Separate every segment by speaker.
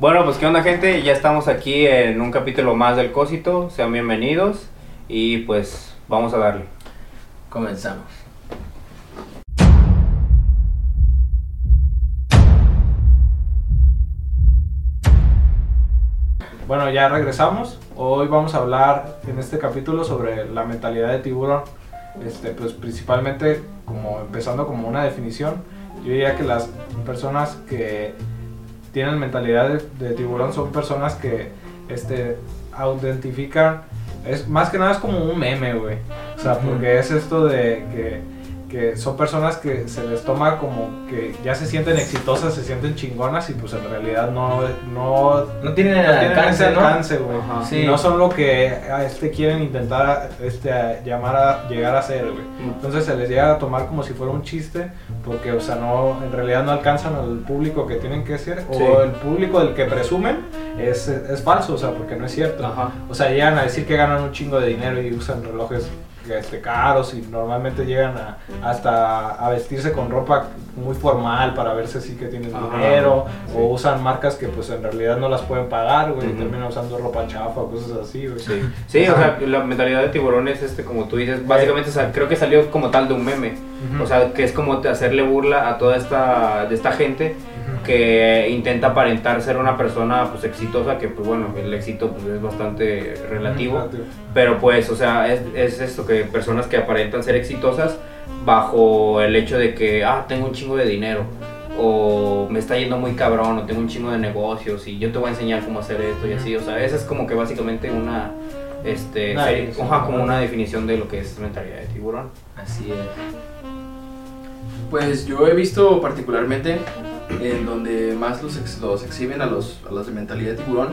Speaker 1: Bueno, pues qué onda gente, ya estamos aquí en un capítulo más del Cósito, sean bienvenidos y pues vamos a darle.
Speaker 2: Comenzamos.
Speaker 3: Bueno, ya regresamos. Hoy vamos a hablar en este capítulo sobre la mentalidad de tiburón. Este, pues principalmente como empezando como una definición, yo diría que las personas que tienen mentalidad de, de tiburón son personas que este identifican es más que nada es como un meme, güey. O sea, porque es esto de que que son personas que se les toma como que ya se sienten exitosas, se sienten chingonas y pues en realidad no no,
Speaker 2: No tienen el
Speaker 3: no tienen
Speaker 2: alcance,
Speaker 3: ese
Speaker 2: ¿no?
Speaker 3: alcance, güey.
Speaker 1: Ajá.
Speaker 2: Sí.
Speaker 3: Y no son lo que a este quieren intentar este a llamar a llegar a ser, güey. Entonces se les llega a tomar como si fuera un chiste porque o sea, no en realidad no alcanzan al público que tienen que ser
Speaker 1: Sí.
Speaker 3: o el público del que presumen es, es falso, o sea, porque no es cierto.
Speaker 1: Ajá.
Speaker 3: O sea, llegan a decir que ganan un chingo de dinero y usan relojes este, caros y normalmente llegan a, hasta a vestirse con ropa muy formal para verse así que tienen
Speaker 1: Ajá,
Speaker 3: dinero
Speaker 1: sí.
Speaker 3: o usan marcas que pues en realidad no las pueden pagar, güey, y terminan usando ropa chafa o cosas así, güey.
Speaker 1: Sí, sí o sea, la mentalidad de tiburón es este, como tú dices, básicamente o sea, creo que salió como tal de un meme. O sea, que es como hacerle burla a toda esta, de esta gente que intenta aparentar ser una persona pues exitosa, que pues bueno, el éxito pues es bastante relativo.
Speaker 3: Relativo.
Speaker 1: Pero pues, o sea, es, es esto que personas que aparentan ser exitosas bajo el hecho de que, ah, tengo un chingo de dinero. O me está yendo muy cabrón, o tengo un chingo de negocios y yo te voy a enseñar cómo hacer esto y así. O sea, esa es como que básicamente una, este, serie- ajá, como una definición de lo que es mentalidad de tiburón.
Speaker 2: Así es.
Speaker 4: Pues yo he visto particularmente en donde más los, ex- los exhiben a los, a los de mentalidad de tiburón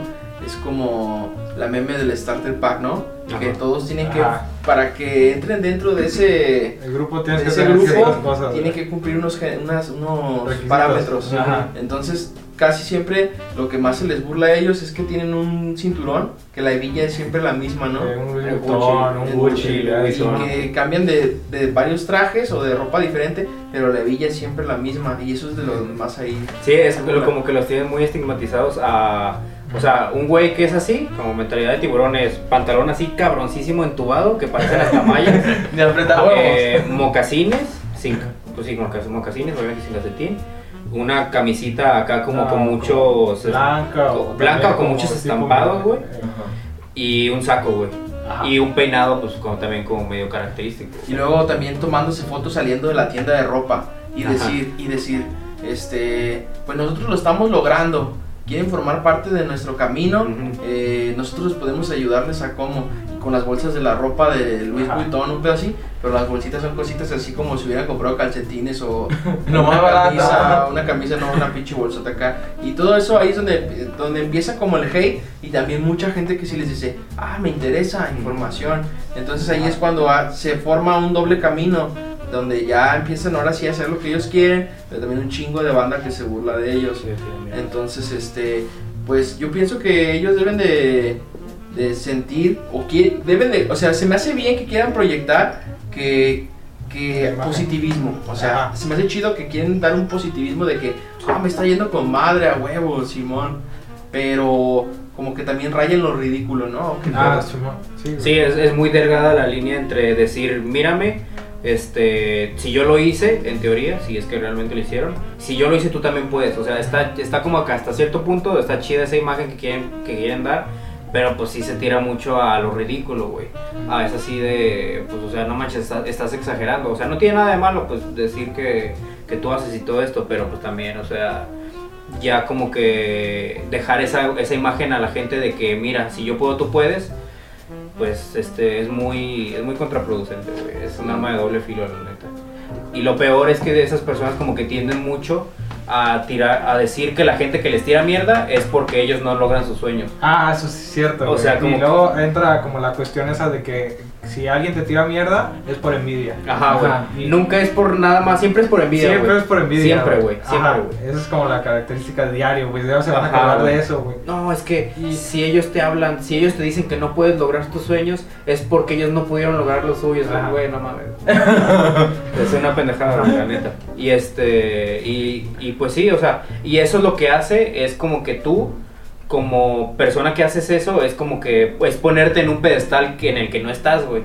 Speaker 4: es como la meme del starter pack, ¿no? Que todos tienen que,
Speaker 3: Ajá.
Speaker 4: para que entren dentro de ese,
Speaker 3: El grupo tiene
Speaker 4: de
Speaker 3: que
Speaker 4: ese
Speaker 3: tener ciertas
Speaker 4: grupo,
Speaker 3: cosas.
Speaker 4: tienen que cumplir unos, unas- unos parámetros.
Speaker 3: Ajá.
Speaker 4: Entonces, casi siempre lo que más se les burla a ellos es que tienen un cinturón, que la hebilla es siempre la misma, ¿no?
Speaker 3: Eh, un Vuitton, un Gucci,
Speaker 4: y que cambian de, de varios trajes o de ropa diferente, pero la hebilla es siempre la misma y eso es de los más ahí.
Speaker 1: Sí, es
Speaker 4: Burla.
Speaker 1: como que los tienen muy estigmatizados a... O sea, un güey que es así, como mentalidad de tiburón, es pantalón así cabroncísimo entubado, que parecen hasta mallas.
Speaker 4: De.
Speaker 1: Eh, mocasines, sin, pues sí, mocas- mocasines, obviamente sin calcetín. Una camisita acá como
Speaker 3: Ah,
Speaker 1: con muchos.
Speaker 3: Blanca o
Speaker 1: con- blanca
Speaker 3: también
Speaker 1: o con
Speaker 3: como
Speaker 1: muchos estampados, güey. Y un saco, güey.
Speaker 3: Ajá.
Speaker 1: Y un peinado, pues como también como medio característico.
Speaker 4: Y luego también tomándose fotos saliendo de la tienda de ropa y
Speaker 1: Ajá.
Speaker 4: decir, y decir, este, pues nosotros lo estamos logrando. Quieren formar parte de nuestro camino, eh, nosotros podemos ayudarles a cómo, con las bolsas de la ropa de Louis
Speaker 3: Ajá.
Speaker 4: Vuitton, un pedo así, pero las bolsitas son cositas así como si hubieran comprado calcetines o una camisa, una camisa, no una pinche bolsota acá. Y todo eso ahí es donde, donde empieza como el hate y también mucha gente que sí les dice, ah, me interesa información. Entonces ahí es cuando se forma un doble camino, donde ya empiezan ahora sí a hacer lo que ellos quieren, pero también un chingo de banda que se burla de ellos.
Speaker 3: Sí, sí, mira.
Speaker 4: Entonces, este, pues yo pienso que ellos deben de, de sentir, o quieren, deben de, o sea, se me hace bien que quieran proyectar que, que positivismo, o sea,
Speaker 3: Ajá.
Speaker 4: se me hace chido que quieren dar un positivismo de que, ah, me está yendo con madre a huevo, Simón, pero como que también rayen lo ridículo, ¿no? Que
Speaker 3: Ah, sí.
Speaker 1: Sí, es, es muy delgada la línea entre decir, mírame, este, si yo lo hice, en teoría, si es que realmente lo hicieron, si yo lo hice, tú también puedes. O sea, está, está como acá hasta cierto punto, está chida esa imagen que quieren, que quieren dar, pero pues sí se tira mucho a lo ridículo, güey. Ah, es así de, pues, o sea, no manches, estás, estás exagerando. O sea, no tiene nada de malo, pues, decir que, que tú haces y todo esto, pero pues también, o sea, ya como que dejar esa, esa imagen a la gente de que, mira, si yo puedo, tú puedes pues este es muy es muy contraproducente, güey. Es un arma de doble filo, la neta. Y lo peor es que de esas personas como que tienden mucho a tirar a decir que la gente que les tira mierda es porque ellos no logran sus sueños.
Speaker 3: Ah, eso sí es cierto.
Speaker 1: O
Speaker 3: güey.
Speaker 1: sea, como
Speaker 3: y luego entra como la cuestión esa de que si alguien te tira mierda es por envidia.
Speaker 1: Ajá, güey.
Speaker 3: Y
Speaker 1: Nunca es por nada más, siempre es por envidia,
Speaker 3: siempre es por envidia.
Speaker 1: Siempre, güey. Siempre, güey.
Speaker 3: Esa es como la característica de diario, güey. Ya se van a
Speaker 1: güey.
Speaker 3: de eso, güey.
Speaker 1: No, es que
Speaker 3: Y-
Speaker 1: si ellos te hablan, si ellos te dicen que no puedes lograr tus sueños, es porque ellos no pudieron lograr los suyos, güey, no mames. es una pendejada, güey, la neta. Y este, y, y pues sí, o sea, y eso lo que hace es como que tú como persona que haces eso, es como que es ponerte en un pedestal que, en el que no estás, güey.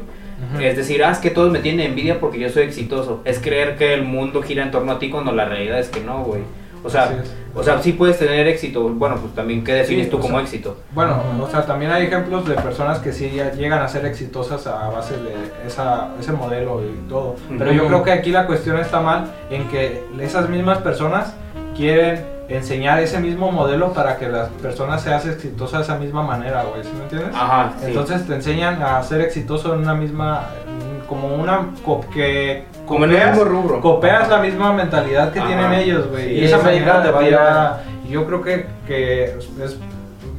Speaker 1: Es decir, ah, es que todos me tienen envidia porque yo soy exitoso. Es creer que el mundo gira en torno a ti cuando la realidad es que no, güey. O sea, o sea, sí puedes tener éxito. Bueno, pues también, ¿qué defines
Speaker 3: Sí,
Speaker 1: tú como
Speaker 3: sea,
Speaker 1: éxito?
Speaker 3: Bueno, o sea, también hay ejemplos de personas que sí llegan a ser exitosas a base de esa, ese modelo y todo. Pero yo creo que aquí la cuestión está mal en que esas mismas personas quieren enseñar ese mismo modelo para que las personas sean exitosas de esa misma manera, güey, ¿sí me entiendes?
Speaker 1: Ajá, sí.
Speaker 3: Entonces te enseñan a ser exitoso en una misma, como una que
Speaker 1: como en el
Speaker 3: copias-
Speaker 1: mismo rubro.
Speaker 3: copias la misma mentalidad que
Speaker 1: Ajá.
Speaker 3: tienen ellos, güey.
Speaker 1: Sí,
Speaker 3: y esa
Speaker 2: donde
Speaker 3: te va a
Speaker 2: pira.
Speaker 3: llevar a- Yo creo que, que es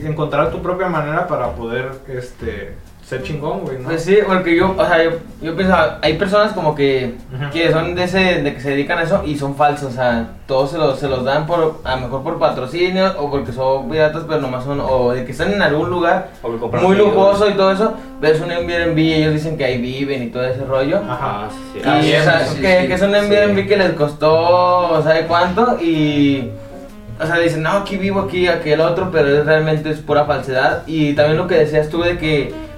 Speaker 3: encontrar tu propia manera para poder este, ser chingón, güey, ¿no?
Speaker 2: Pues sí, porque yo, o sea, yo, yo pienso, hay personas como que, que son de ese, de que se dedican a eso y son falsos, o sea, todos se los, se los dan por, a lo mejor por patrocinio o porque son piratas, pero nomás son, o de que están en algún lugar
Speaker 1: O que compran
Speaker 2: muy lujoso y todo eso, ves un Airbnb y ellos dicen que ahí viven y todo ese rollo.
Speaker 3: Ajá.
Speaker 1: Ah, sí, sí.
Speaker 2: Y,
Speaker 4: sí,
Speaker 2: o sea,
Speaker 4: sí,
Speaker 2: que,
Speaker 4: sí,
Speaker 2: que es un
Speaker 1: sí.
Speaker 2: Airbnb que les costó, ¿sabe cuánto? Y, o sea, dicen, no, aquí vivo, aquí, aquel otro, pero es- realmente es pura falsedad. Y también lo que decías tú de que,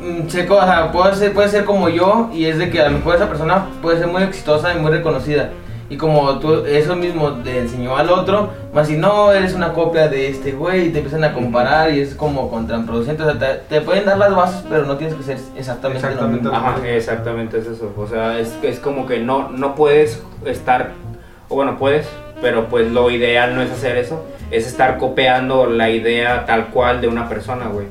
Speaker 2: Mm, seco, o sea, puede ser, puede ser como yo, y es de que a lo mejor esa persona puede ser muy exitosa y muy reconocida. Y como tú, eso mismo le enseñó al otro, más si no, eres una copia de este güey, y te empiezan a comparar, y es como contraproducente. O sea, te, te pueden dar las bases, pero no tienes que ser exactamente, lo
Speaker 3: Exactamente
Speaker 2: mismo.
Speaker 1: Ajá, exactamente es eso. O sea, es, es como que no, no puedes estar, o bueno, puedes, pero pues lo ideal no es hacer eso, es estar copiando la idea tal cual de una persona, güey.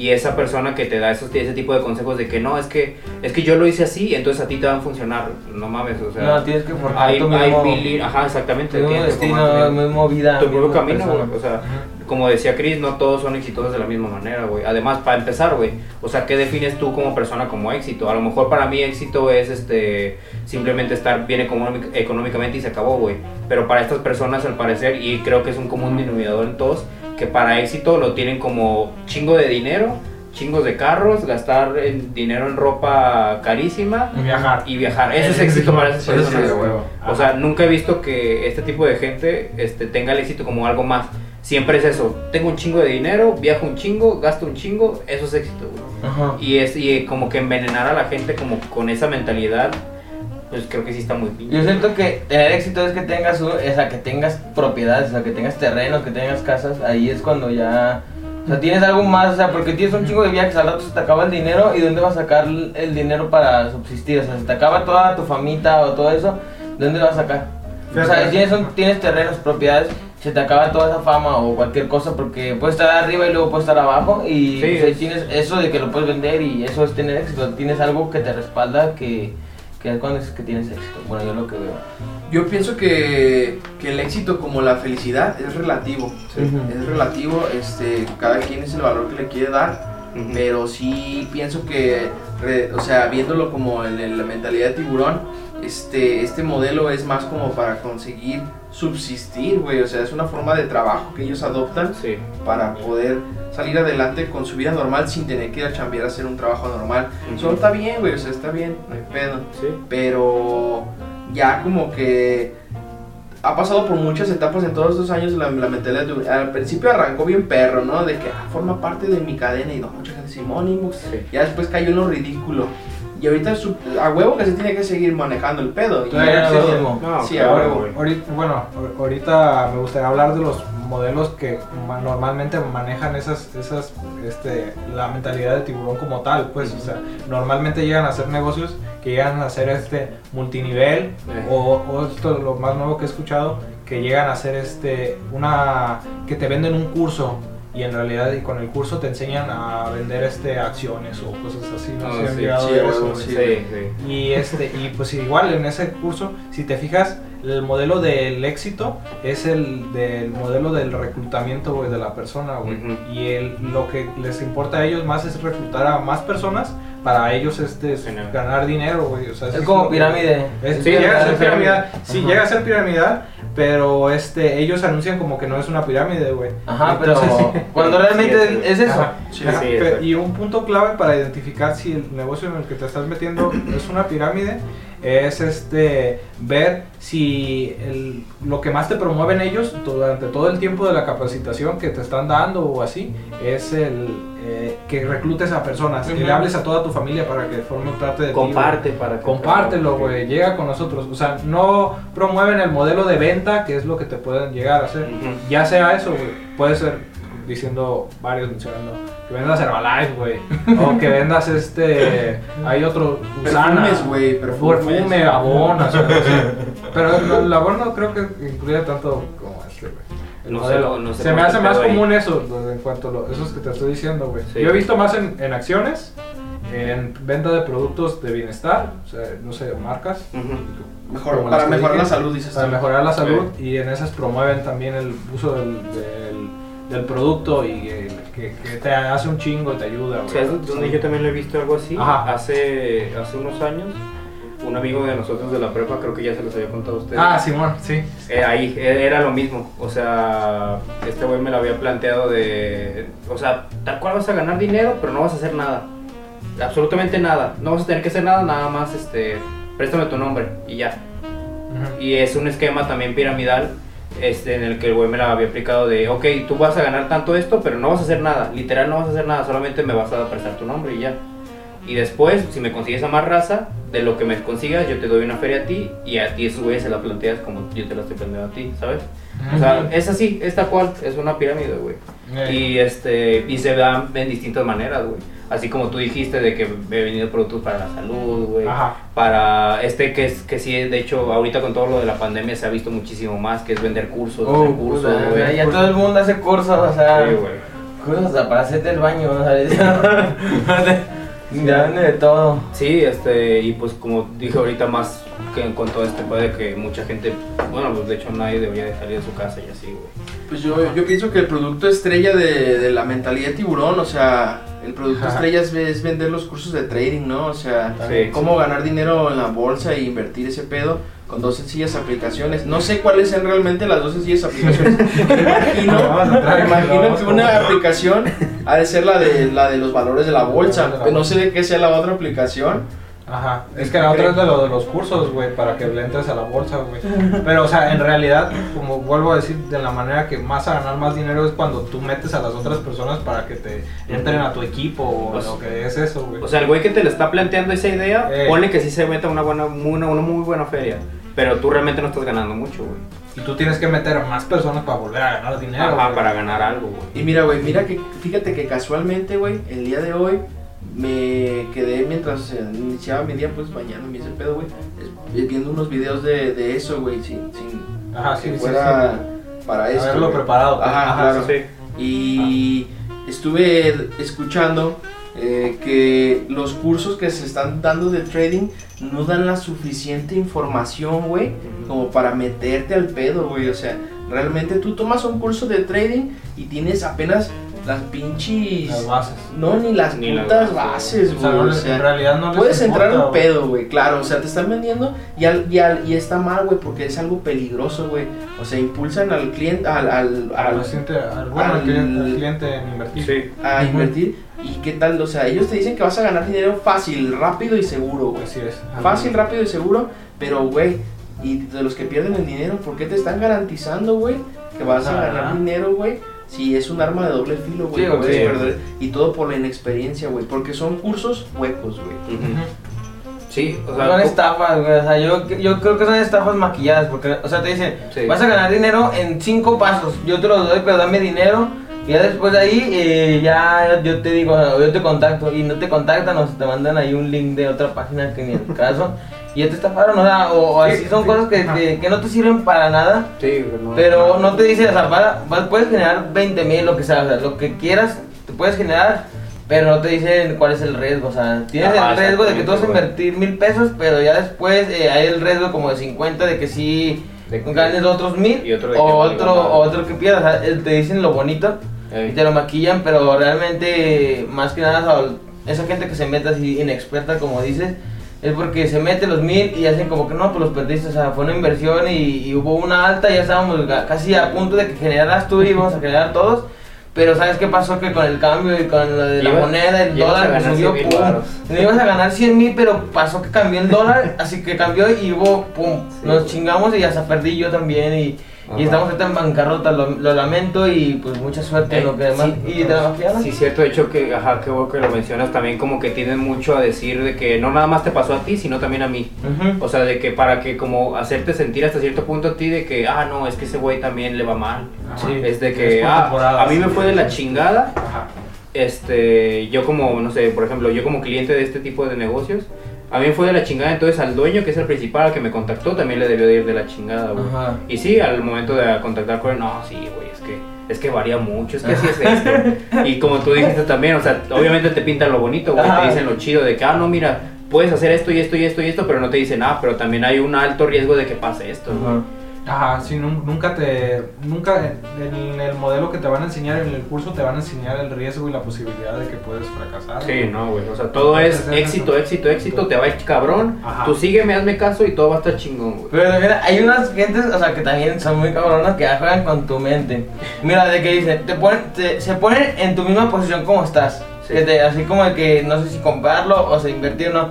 Speaker 1: Y esa persona que te da esos, ese tipo de consejos de que no, es que, es que yo lo hice así, entonces a ti te van a funcionar. No mames, o sea.
Speaker 2: no, tienes que forjar
Speaker 1: hay,
Speaker 2: tu
Speaker 1: hay
Speaker 2: mismo,
Speaker 1: mil ajá, exactamente.
Speaker 2: tu mismo destino,
Speaker 1: tu-
Speaker 2: mismo vida.
Speaker 1: tu propio camino. O sea, como decía Chris, no todos son exitosos de la misma manera, güey. Además, para empezar, güey, o sea, ¿qué defines tú como persona como éxito? A lo mejor para mí éxito es este simplemente estar bien económic- económicamente y se acabó, güey. Pero para estas personas, al parecer, y creo que es un común denominador en todos, que para éxito lo tienen como chingo de dinero, chingos de carros, gastar en dinero en ropa carísima
Speaker 3: Y viajar.
Speaker 1: y viajar. Eso es éxito para esas personas.
Speaker 3: huevo.
Speaker 1: O sea, nunca he visto que este tipo de gente este, tenga el éxito como algo más. Siempre es eso. Tengo un chingo de dinero, viajo un chingo, gasto un chingo, eso es éxito, güey. Y es y como que envenenar a la gente como con esa mentalidad, pues creo que sí está muy pinche.
Speaker 2: Yo siento que tener éxito es que tengas, sea, que tengas propiedades, o sea, que tengas terrenos, que tengas casas, ahí es cuando ya, o sea, tienes algo más, o sea, porque tienes un chingo de viajes, al rato se te acaba el dinero y ¿dónde vas a sacar el dinero para subsistir? O sea, se te acaba toda tu famita o todo eso, ¿de dónde vas a sacar? O sea, tienes, un- tienes terrenos, propiedades, se te acaba toda esa fama o cualquier cosa porque puedes estar arriba y luego puedes estar abajo y
Speaker 1: Sí,
Speaker 2: pues, ahí
Speaker 1: es-
Speaker 2: tienes eso de que lo puedes vender y eso es tener éxito, tienes algo que te respalda que, que es cuando es que tienes éxito. Bueno, yo lo que veo.
Speaker 4: Yo pienso que, que el éxito como la felicidad es relativo.
Speaker 2: Sí.
Speaker 4: Es relativo, este, cada quien es el valor que le quiere dar, pero sí pienso que, re- o sea, viéndolo como en, en la mentalidad de tiburón, este, este modelo es más como para conseguir subsistir, güey, o sea, es una forma de trabajo que ellos adoptan
Speaker 1: Sí.
Speaker 4: para poder salir adelante con su vida normal sin tener que ir a chambear a hacer un trabajo normal.
Speaker 1: Ujú.
Speaker 4: Solo está bien, güey, o sea, está bien, no hay pedo
Speaker 1: Sí.
Speaker 4: pero ya como que ha pasado por muchas etapas en todos estos años la, la mentalidad de- al principio arrancó bien perro, ¿no? De que ah, forma parte de mi cadena y no, mucha gente simónimo,
Speaker 1: Sí.
Speaker 4: ya después cayó en lo ridículo. Y ahorita su- a huevo que se tiene que seguir manejando el pedo. Y
Speaker 2: no mismo.
Speaker 1: No,
Speaker 4: Sí,
Speaker 1: claro,
Speaker 4: a huevo.
Speaker 3: Ahorita, bueno, ahor- ahorita me gustaría hablar de los modelos que ma- normalmente manejan esas, esas, este, la mentalidad de tiburón como tal, pues, o sea, normalmente llegan a hacer negocios que llegan a hacer este multinivel o, o esto lo más nuevo que he escuchado, que llegan a hacer este, una, que te venden un curso y en realidad y con el curso te enseñan a vender este acciones o cosas así, no
Speaker 1: Ah,
Speaker 3: sé si han
Speaker 1: sí,
Speaker 4: sí,
Speaker 3: a eso,
Speaker 4: sí.
Speaker 1: Sí, sí.
Speaker 3: Y este y pues igual en ese curso, si te fijas, el modelo del éxito es el del modelo del reclutamiento güey, de la persona, güey.
Speaker 1: Ujú.
Speaker 3: Y el, lo que les importa a ellos más es reclutar a más personas para ellos este es ganar dinero, güey. O sea,
Speaker 2: Es
Speaker 3: eso
Speaker 2: como
Speaker 3: que-
Speaker 2: pirámide.
Speaker 3: es-
Speaker 1: Sí,
Speaker 3: sí, llega a ser
Speaker 1: es
Speaker 3: piramidal,
Speaker 1: pirámide.
Speaker 3: sí
Speaker 2: Ajá.
Speaker 3: llega a ser piramidal, pero este ellos anuncian como que no es una pirámide, güey.
Speaker 2: Ajá, pero cuando realmente
Speaker 1: Sí,
Speaker 2: es eso.
Speaker 3: Ajá.
Speaker 4: Sí,
Speaker 3: Ajá, y un punto clave para identificar si el negocio en el que te estás metiendo es una pirámide es este ver si el- lo que más te promueven ellos durante todo el tiempo de la capacitación que te están dando o así es el eh, que reclutes a personas, que le hables a toda tu familia para que formen parte de ti.
Speaker 1: Comparte para que
Speaker 3: Compártelo, güey, llega con nosotros. O sea, no promueven el modelo de venta, que es lo que te pueden llegar a hacer. Ya sea eso, güey, puede ser diciendo varios mencionando que vendas Herbalife, güey, o que vendas este, hay otro Usana,
Speaker 4: Perfumes, güey, perfumes.
Speaker 3: perfume, abón, o sea, no sé. pero el, el abón no creo que incluya tanto como este, güey. El
Speaker 1: No sé, no sé
Speaker 3: Se me hace más
Speaker 1: ahí.
Speaker 3: común eso, en cuanto a lo- esos que te estoy diciendo, güey.
Speaker 1: Sí.
Speaker 3: Yo he visto más en, en acciones, en venta de productos de bienestar, o sea, no sé, marcas.
Speaker 4: Mejor, para mejorar
Speaker 3: dije,
Speaker 4: la salud, dices
Speaker 3: Para
Speaker 4: tú.
Speaker 3: mejorar la salud y en esas promueven también el uso del, del, del producto y el- que, que te hace un chingo, te ayuda.
Speaker 1: O
Speaker 3: güey.
Speaker 1: sea, es donde yo también lo he visto algo así.
Speaker 3: Ajá.
Speaker 1: Hace, hace unos años, un amigo de nosotros de la prepa, creo que ya se los había contado a ustedes.
Speaker 3: Ah, Simón, sí.
Speaker 1: Eh, ahí eh, era lo mismo, o sea, este güey me lo había planteado de, o sea, tal cual vas a ganar dinero, pero no vas a hacer nada, absolutamente nada, no vas a tener que hacer nada, nada más, este, préstame tu nombre y ya. Y es un esquema también piramidal, este, en el que el güey me lo había aplicado de, ok, tú vas a ganar tanto esto, pero no vas a hacer nada, literal no vas a hacer nada, solamente me vas a prestar tu nombre y ya. Y después, si me consigues a más raza, de lo que me consigas, yo te doy una feria a ti y a ti esos güeyes se la planteas como yo te la estoy planteando a ti, ¿sabes? O sea, es así, es tal cual, es una pirámide, güey. Y este y se dan en distintas maneras, güey. Así como tú dijiste de que he venido productos para la salud, güey. Para este que es que sí, de hecho, ahorita con todo lo de la pandemia se ha visto muchísimo más, que es vender cursos,
Speaker 2: Oh,
Speaker 1: hacer cursos, güey.
Speaker 2: o sea, ya todo el mundo hace cursos, o sea,
Speaker 1: Sí, güey.
Speaker 2: cursos hasta para hacerte el baño, ¿sabes? ya vende de todo.
Speaker 1: Sí, este, y pues como dije ahorita más que con todo este puede que mucha gente, bueno, pues de hecho nadie debería de salir de su casa y así, güey.
Speaker 4: Pues yo, yo pienso que el producto estrella de, de la mentalidad de tiburón, o sea, el producto
Speaker 3: Ajá.
Speaker 4: estrella es, es vender los cursos de trading, ¿no? O sea,
Speaker 1: Sí.
Speaker 4: cómo ganar dinero en la bolsa e invertir ese pedo con dos sencillas aplicaciones. No sé cuáles sean realmente las dos sencillas aplicaciones. Imagino, imagino que una aplicación ha de ser la de, la de los valores de la bolsa, pero no sé de qué sea la otra aplicación.
Speaker 3: Ajá. Es que la otra es de lo de los cursos, güey, para que le entres a la bolsa, güey. Pero, o sea, en realidad, como vuelvo a decir, de la manera que más a ganar más dinero es cuando tú metes a las otras personas para que te entren a tu equipo o
Speaker 1: Pues,
Speaker 3: lo que es eso, güey.
Speaker 1: O sea, el güey que te le está planteando esa idea,
Speaker 3: Eh.
Speaker 1: ponle que sí se meta una buena, una, una muy buena feria, pero tú realmente no estás ganando mucho, güey.
Speaker 3: Y tú tienes que meter a más personas para volver a ganar dinero.
Speaker 1: Ajá,
Speaker 3: güey.
Speaker 1: para ganar algo, güey.
Speaker 4: Y mira, güey, mira que, fíjate que casualmente, güey, el día de hoy me quedé mientras iniciaba mi día, pues bañándome y ese pedo, güey, viendo unos videos de, de eso, güey, sin, sin
Speaker 3: Ajá, sí,
Speaker 4: que
Speaker 3: sí,
Speaker 4: fuera
Speaker 3: sí.
Speaker 4: para esto.
Speaker 3: Haberlo
Speaker 4: güey.
Speaker 3: preparado. pues.
Speaker 4: Ajá, claro.
Speaker 1: Sí.
Speaker 4: Y estuve escuchando eh, que los cursos que se están dando de trading no dan la suficiente información, güey, como para meterte al pedo, güey. O sea, realmente tú tomas un curso de trading y tienes apenas las pinches...
Speaker 3: Las bases.
Speaker 4: No, ni las
Speaker 1: Ni las
Speaker 4: putas
Speaker 1: bases,
Speaker 4: bases,
Speaker 3: O sea,
Speaker 4: güey.
Speaker 3: no
Speaker 4: O
Speaker 3: les-
Speaker 4: sea,
Speaker 3: en realidad no les
Speaker 4: Puedes entrar en
Speaker 3: importa,
Speaker 4: un
Speaker 3: güey.
Speaker 4: pedo, güey, claro, o sea, te están vendiendo y, al, y, al- y está mal, güey, porque es algo peligroso, güey. O sea, impulsan al cliente, al, al,
Speaker 3: Al,
Speaker 4: al-
Speaker 3: cliente, al- bueno, al
Speaker 4: al-
Speaker 3: cliente, en invertir.
Speaker 1: Sí.
Speaker 4: a invertir. ¿Y qué tal? O sea, ellos te dicen que vas a ganar dinero fácil, rápido y seguro, güey.
Speaker 3: Así es.
Speaker 4: Fácil, rápido y seguro, pero, güey, y de los que pierden el dinero, ¿por qué te están garantizando, güey, que vas a ganar dinero, güey? Si es un arma de doble filo, güey,
Speaker 2: Sí,
Speaker 4: que puedes
Speaker 1: sí.
Speaker 4: perder. Y todo por la inexperiencia, güey, porque son cursos huecos, güey.
Speaker 1: Sí, o sea,
Speaker 2: Son estafas, güey. O sea, yo, yo creo que son estafas maquilladas. Porque, o sea, te dicen,
Speaker 1: Sí.
Speaker 2: vas a ganar dinero en cinco pasos. Yo te lo doy, pero dame dinero. Y ya después de ahí, eh, ya yo te digo, yo te contacto. Y no te contactan, o te mandan ahí un link de otra página que ni el caso. Y ya te estafaron, o sea, o, o así
Speaker 3: Sí,
Speaker 2: son
Speaker 3: sí,
Speaker 2: cosas que, que, que no te sirven para nada.
Speaker 1: sí, no-
Speaker 2: Pero no te dice, o sea, para- puedes generar 20 mil, lo que sea, o sea, lo que quieras, te puedes generar, pero no te dicen cuál es el riesgo, o sea, tienes el riesgo de que tú vas a invertir mil pesos, pero ya después eh, hay el riesgo como de 50 de que sí ganes otros mil,
Speaker 1: Y otro
Speaker 2: o otro, o otro que pierdas, o sea, eh, te dicen lo bonito
Speaker 1: Ey.
Speaker 2: y te lo maquillan, pero realmente, más que nada, esa gente que se mete así inexperta, como dices, es porque se mete los mil y hacen como que no, pues los perdiste, o sea, fue una inversión y, y hubo una alta, ya estábamos casi a punto de que generaras tú y íbamos a generar todos, Pero ¿sabes qué pasó? Que con el cambio y con lo de la
Speaker 1: Ibas-
Speaker 2: moneda, el dólar pues, subió,
Speaker 1: 100,000
Speaker 2: pum. No ibas a ganar 100 mil, pero pasó que cambió el dólar, así que cambió y hubo, pum.
Speaker 1: Sí.
Speaker 2: Nos chingamos y hasta perdí yo también y,
Speaker 1: Ajá.
Speaker 2: y estamos ahorita en bancarrota, lo, lo lamento y pues mucha suerte en
Speaker 1: Eh,
Speaker 2: lo que demás.
Speaker 1: sí.
Speaker 2: y de la.
Speaker 1: Sí, cierto, de hecho que, ajá, qué bueno que lo mencionas también como que tienen mucho a decir de que no nada más te pasó a ti, sino también a mí.
Speaker 2: Ujú.
Speaker 1: O sea, de que para que como hacerte sentir hasta cierto punto a ti de que, ah, no, es que ese güey también le va mal.
Speaker 3: Sí.
Speaker 1: Es de
Speaker 3: Es
Speaker 1: que,
Speaker 3: por
Speaker 1: ah, a mí me fue de la chingada.
Speaker 3: Ajá.
Speaker 1: Este, yo como, no sé, por ejemplo, yo como cliente de este tipo de negocios, a mí fue de la chingada, entonces al dueño, que es el principal, al que me contactó, también le debió de ir de la chingada, güey.
Speaker 2: Ajá.
Speaker 1: Y sí, al momento de contactar con él, no, sí, güey, es que, es que varía mucho, es que así es esto. y como tú dijiste también, o sea, obviamente te pintan lo bonito, güey,
Speaker 2: Ajá.
Speaker 1: te dicen lo chido de que, ah, no, mira, puedes hacer esto y esto y esto y esto, pero no te dicen, ah, pero también hay un alto riesgo de que pase esto, güey.
Speaker 2: Ajá.
Speaker 3: Ajá, sí, nun- nunca te. Nunca en el modelo que te van a enseñar en el curso te van a enseñar el riesgo y la posibilidad de que puedes fracasar.
Speaker 1: Sí, no, güey. O sea, todo es éxito, éxito, éxito. Te va a ir cabrón.
Speaker 3: Ajá.
Speaker 1: Tú sígueme, hazme caso y todo va a estar chingón, güey.
Speaker 2: Pero mira, hay unas gentes, o sea, que también son muy cabronas que ya juegan con tu mente. Mira, de que dicen, te ponen, te- se ponen en tu misma posición como estás.
Speaker 1: Sí.
Speaker 2: Que te- así como de que no sé si comprarlo o si invertir o no.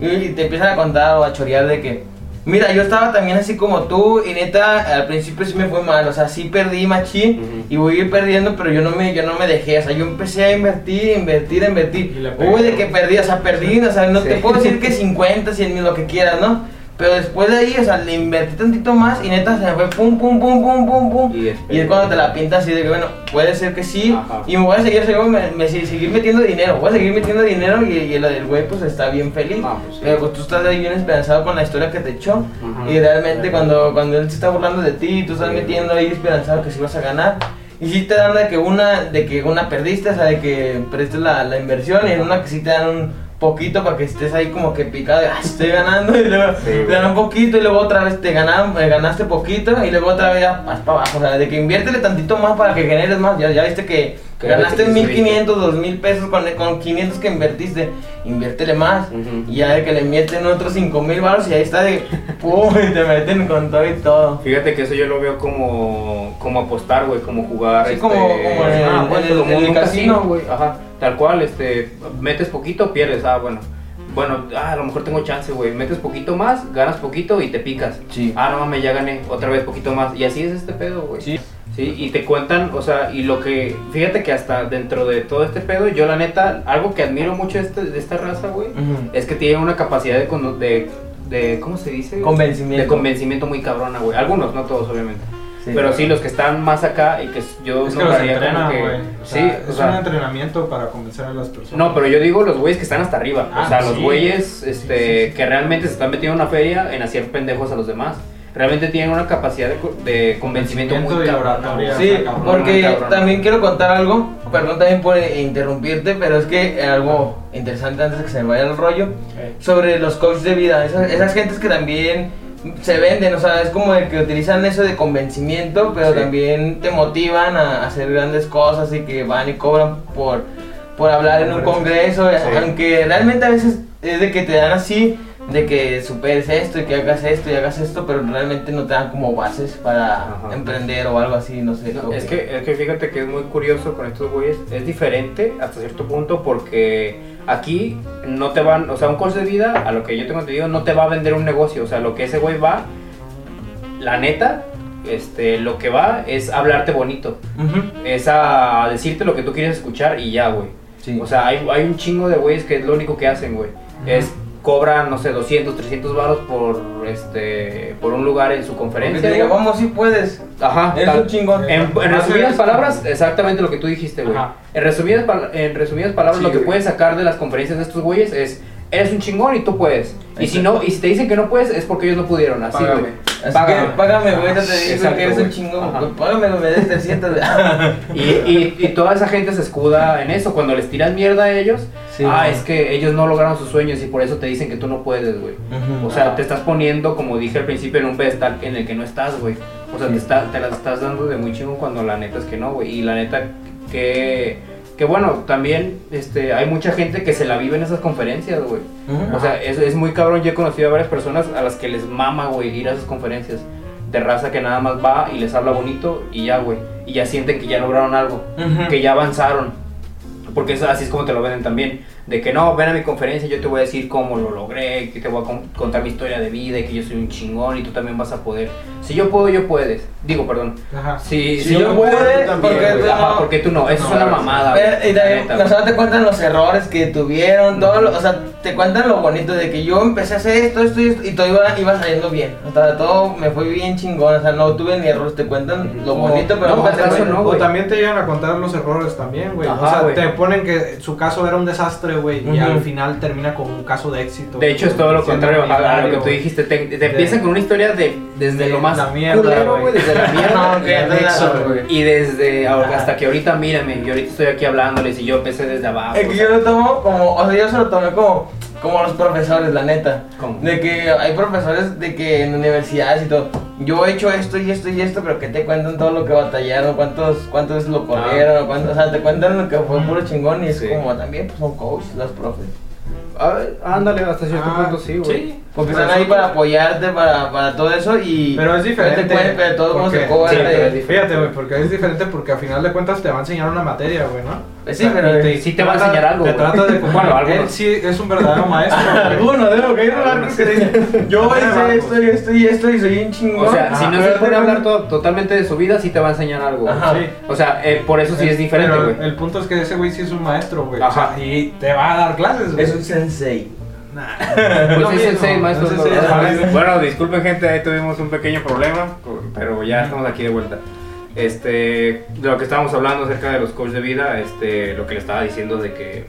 Speaker 2: Y te empiezan a contar o a chorear de que, mira, yo estaba también así como tú y neta, al principio sí me fue mal, o sea, sí perdí machín
Speaker 1: Ujú.
Speaker 2: y voy a ir perdiendo, pero yo no me, yo no me dejé, o sea, yo empecé a invertir, invertir, invertir. Uy, de que perdí, o sea, perdí, o sea, no
Speaker 1: Sí.
Speaker 2: te puedo decir que 50, 100 mil, lo que quieras, ¿no? Pero después de ahí, o sea, le invertí tantito más y neta se me fue pum, pum, pum, pum, pum, pum.
Speaker 1: Y es-
Speaker 2: Y es cuando te la pintas así de que, bueno, puede ser que sí.
Speaker 1: Ajá.
Speaker 2: Y me voy a seguir, me, me- seguir metiendo dinero. Voy a seguir metiendo dinero y, y el del güey, pues está bien feliz.
Speaker 1: Ah, pues sí.
Speaker 2: Pero pues tú estás ahí bien esperanzado con la historia que te echó.
Speaker 1: Ajá.
Speaker 2: Y realmente cuando, cuando él se está burlando de ti y tú estás
Speaker 1: Sí.
Speaker 2: metiendo ahí esperanzado que sí vas a ganar. Y sí te dan de que una, de que una perdiste, o sea, de que perdiste la, la inversión y en una que sí te dan un poquito para que estés ahí como que picado ah, estoy ganando y luego
Speaker 1: Sí,
Speaker 2: dan un poquito y luego otra vez te ganan, eh, ganaste poquito y luego otra vez ya vas para abajo, o sea, de que inviértele tantito más para que generes más, ya, ya viste Que ganaste
Speaker 1: ya te
Speaker 2: 1500, 2000 pesos con, con 500 que invertiste, inviértele más y ya de que le meten otros 5000 baros y ahí está de pum, y te meten con todo y todo.
Speaker 1: Fíjate que eso yo lo veo como, como apostar, güey, como jugar.
Speaker 2: Sí,
Speaker 1: este,
Speaker 2: como- como en el-
Speaker 1: ah,
Speaker 2: en el-
Speaker 1: como
Speaker 2: en el
Speaker 1: un
Speaker 2: casino.
Speaker 1: casino, güey. Ajá, tal cual, este, metes poquito, pierdes, ah, bueno. Bueno, ah, a lo mejor tengo chance, güey. Metes poquito más, ganas poquito y te picas.
Speaker 2: Sí.
Speaker 1: Ah, no mames, ya gané otra vez poquito más. Y así es este pedo, güey.
Speaker 2: Sí.
Speaker 1: Sí, y te cuentan, o sea, y lo que, fíjate que hasta dentro de todo este pedo, yo la neta, algo que admiro mucho de, este- de esta raza, güey, es que tiene una capacidad de, de, de ¿cómo se dice?
Speaker 2: Convencimiento.
Speaker 1: De convencimiento muy cabrona, güey. Algunos, no todos, obviamente.
Speaker 2: Sí.
Speaker 1: Pero sí, los que están más acá y que yo
Speaker 3: Es que los
Speaker 1: que-
Speaker 3: güey. O sea,
Speaker 1: sí,
Speaker 3: es
Speaker 1: o sea,
Speaker 3: un entrenamiento para convencer a las personas.
Speaker 1: no, pero yo digo los güeyes que están hasta arriba.
Speaker 3: Ah,
Speaker 1: o sea, los güeyes este,
Speaker 3: Sí, sí, sí.
Speaker 1: que realmente se están metiendo en una feria en hacer pendejos a los demás. Realmente tienen una capacidad de, co- de convencimiento muy
Speaker 3: Convencimiento y oratoria.
Speaker 1: güey.
Speaker 2: Sí,
Speaker 3: cabrón,
Speaker 2: porque
Speaker 1: cabrón.
Speaker 2: también quiero contar algo, perdón también por interrumpirte, pero es que algo interesante antes de que se me vaya el rollo,
Speaker 3: Eh,
Speaker 2: sobre los coaches de vida, esas, esas gentes que también se venden, o sea, es como el que utilizan eso de convencimiento, pero
Speaker 1: Sí.
Speaker 2: también te motivan a hacer grandes cosas y que van y cobran por, por hablar en un congreso,
Speaker 1: Sí.
Speaker 2: aunque realmente a veces es de que te dan así, de que superes esto y que hagas esto y hagas esto, pero realmente no te dan como bases para
Speaker 1: Ajá.
Speaker 2: emprender o algo así, no sé.
Speaker 1: No, es, que, es que fíjate que es muy curioso con estos güeyes. Es diferente hasta cierto punto porque aquí no te van, o sea, un coach de vida, a lo que yo tengo entendido, no te va a vender un negocio. O sea, lo que ese güey va, la neta, este, lo que va es hablarte bonito. Es a decirte lo que tú quieres escuchar y ya, güey.
Speaker 2: Sí.
Speaker 1: O sea, hay, hay un chingo de güeyes que es lo único que hacen, güey. Es cobran, no sé, 200, 300 baros por, este, por un lugar en su conferencia.
Speaker 2: te diga, vamos, sí puedes.
Speaker 1: Ajá.
Speaker 2: Eres
Speaker 1: tal-
Speaker 2: un chingón.
Speaker 1: en, en resumidas palabras, exactamente lo que tú dijiste, güey. En resumidas, en resumidas palabras,
Speaker 2: Sí,
Speaker 1: lo que
Speaker 2: güey.
Speaker 1: puedes sacar de las conferencias de estos güeyes es, eres un chingón y tú puedes. Y si no, y si te dicen que no puedes, es porque ellos no pudieron, así,
Speaker 3: Págame.
Speaker 1: güey.
Speaker 2: Así
Speaker 1: Págame.
Speaker 2: que págame, güey, te digo
Speaker 1: Exacto,
Speaker 2: que eres un chingón. Pues págame, me des 300.
Speaker 1: Y, y, y toda esa gente se escuda en eso. Cuando les tiras mierda a ellos,
Speaker 2: Sí,
Speaker 1: ah,
Speaker 2: güey.
Speaker 1: es que ellos no lograron sus sueños y por eso te dicen que tú no puedes, güey. O sea, te estás poniendo, como dije al principio, en un pedestal en el que no estás, güey. O sea, te, está, te las estás dando de muy chingón cuando la neta es que no, güey. Y la neta que, que bueno, también este, hay mucha gente que se la vive en esas conferencias, güey. O sea, es, es muy cabrón. Yo he conocido a varias personas a las que les mama, güey, ir a esas conferencias de raza que nada más va y les habla bonito y ya, güey. y ya sienten que ya lograron algo, que ya avanzaron. Porque así es como te lo venden también. De que no, ven a mi conferencia, yo te voy a decir cómo lo logré, que te voy a con- contar mi historia de vida y que yo soy un chingón y tú también vas a poder. Si yo puedo, yo puedes. Digo, perdón.
Speaker 3: Ajá.
Speaker 1: Si,
Speaker 2: Si yo puedo,
Speaker 1: tú
Speaker 2: también,
Speaker 1: porque,
Speaker 2: güey.
Speaker 1: Ajá, porque tú no, eso es una mamada.
Speaker 2: Pero-
Speaker 1: güey,
Speaker 2: y también, no
Speaker 1: güey.
Speaker 2: solo te cuentan los errores que tuvieron, todo lo- o sea, te cuentan lo bonito de que yo empecé a hacer esto, esto y esto, y todo iba, iba saliendo bien. O sea, todo me fue bien chingón, o sea, no tuve ni errores, te cuentan lo
Speaker 3: O-
Speaker 2: bonito, pero
Speaker 1: no, hasta eso no,
Speaker 3: o también te llegan a contar los errores también, güey. O sea,
Speaker 1: güey.
Speaker 3: te ponen que su caso era un desastre, güey, y al final termina con un caso de éxito.
Speaker 1: De hecho, es todo lo contrario a- lo que tú dijiste. Te, te
Speaker 3: De-
Speaker 1: empiezan con una historia de desde
Speaker 3: de
Speaker 1: lo más
Speaker 3: la mierda,
Speaker 1: culero,
Speaker 3: güey.
Speaker 1: güey, desde la mierda.
Speaker 4: Nexo,
Speaker 2: ah,
Speaker 4: güey.
Speaker 1: Y desde ahora-
Speaker 2: Ajá.
Speaker 1: hasta que ahorita, mírame, yo ahorita estoy aquí hablándoles y yo empecé desde abajo.
Speaker 2: Es que yo lo tomo como, o sea, yo se lo tomé como, como los profesores, la neta.
Speaker 1: ¿cómo?
Speaker 2: De que hay profesores de que en universidades y todo, yo he hecho esto y esto y esto, pero que te cuentan todo lo que batallaron, cuántos, cuántos lo corrieron, o cuántos, o sea, te cuentan lo que fue puro chingón y es
Speaker 1: Sí.
Speaker 2: como también pues, son coaches los profes.
Speaker 1: Ah, ándale, hasta cierto
Speaker 3: Ah,
Speaker 1: punto sí, güey.
Speaker 3: Sí.
Speaker 2: Porque
Speaker 3: Pero
Speaker 2: están ahí para apoyarte, para, para todo eso y...
Speaker 3: Pero es diferente.
Speaker 2: Te pero todos modos se
Speaker 3: porque-
Speaker 2: cobra
Speaker 1: sí,
Speaker 2: de-.
Speaker 3: Fíjate, güey, porque es diferente porque a final de cuentas te va a enseñar una materia, güey, ¿no?
Speaker 2: Pues sí, pero-
Speaker 3: y
Speaker 1: Sí te va a enseñar algo,
Speaker 3: Te trata de...
Speaker 1: Bueno, algunos.
Speaker 3: Él sí es un verdadero maestro, güey.
Speaker 2: Algunos, de lo que hay barcos que yo hice esto y esto y esto y soy un chingón.
Speaker 1: O sea, si no
Speaker 2: Pero
Speaker 1: se
Speaker 2: te
Speaker 1: a hablar totalmente de su vida, sí te va a enseñar algo. güey.
Speaker 2: Ajá.
Speaker 3: Sí.
Speaker 1: O sea, eh, por eso sí es diferente, güey.
Speaker 3: el punto es que ese güey sí es un maestro, güey. O
Speaker 1: Ajá.
Speaker 3: sea, y te va a dar clases, güey.
Speaker 2: Es un sensei.
Speaker 1: Pues maestro. no,
Speaker 3: es
Speaker 1: no,
Speaker 3: maestro.
Speaker 1: Bueno, disculpen gente, ahí tuvimos un pequeño problema, pero ya estamos aquí de vuelta. Este, de lo que estábamos hablando acerca de los coaches de vida, este, lo que le estaba diciendo de que,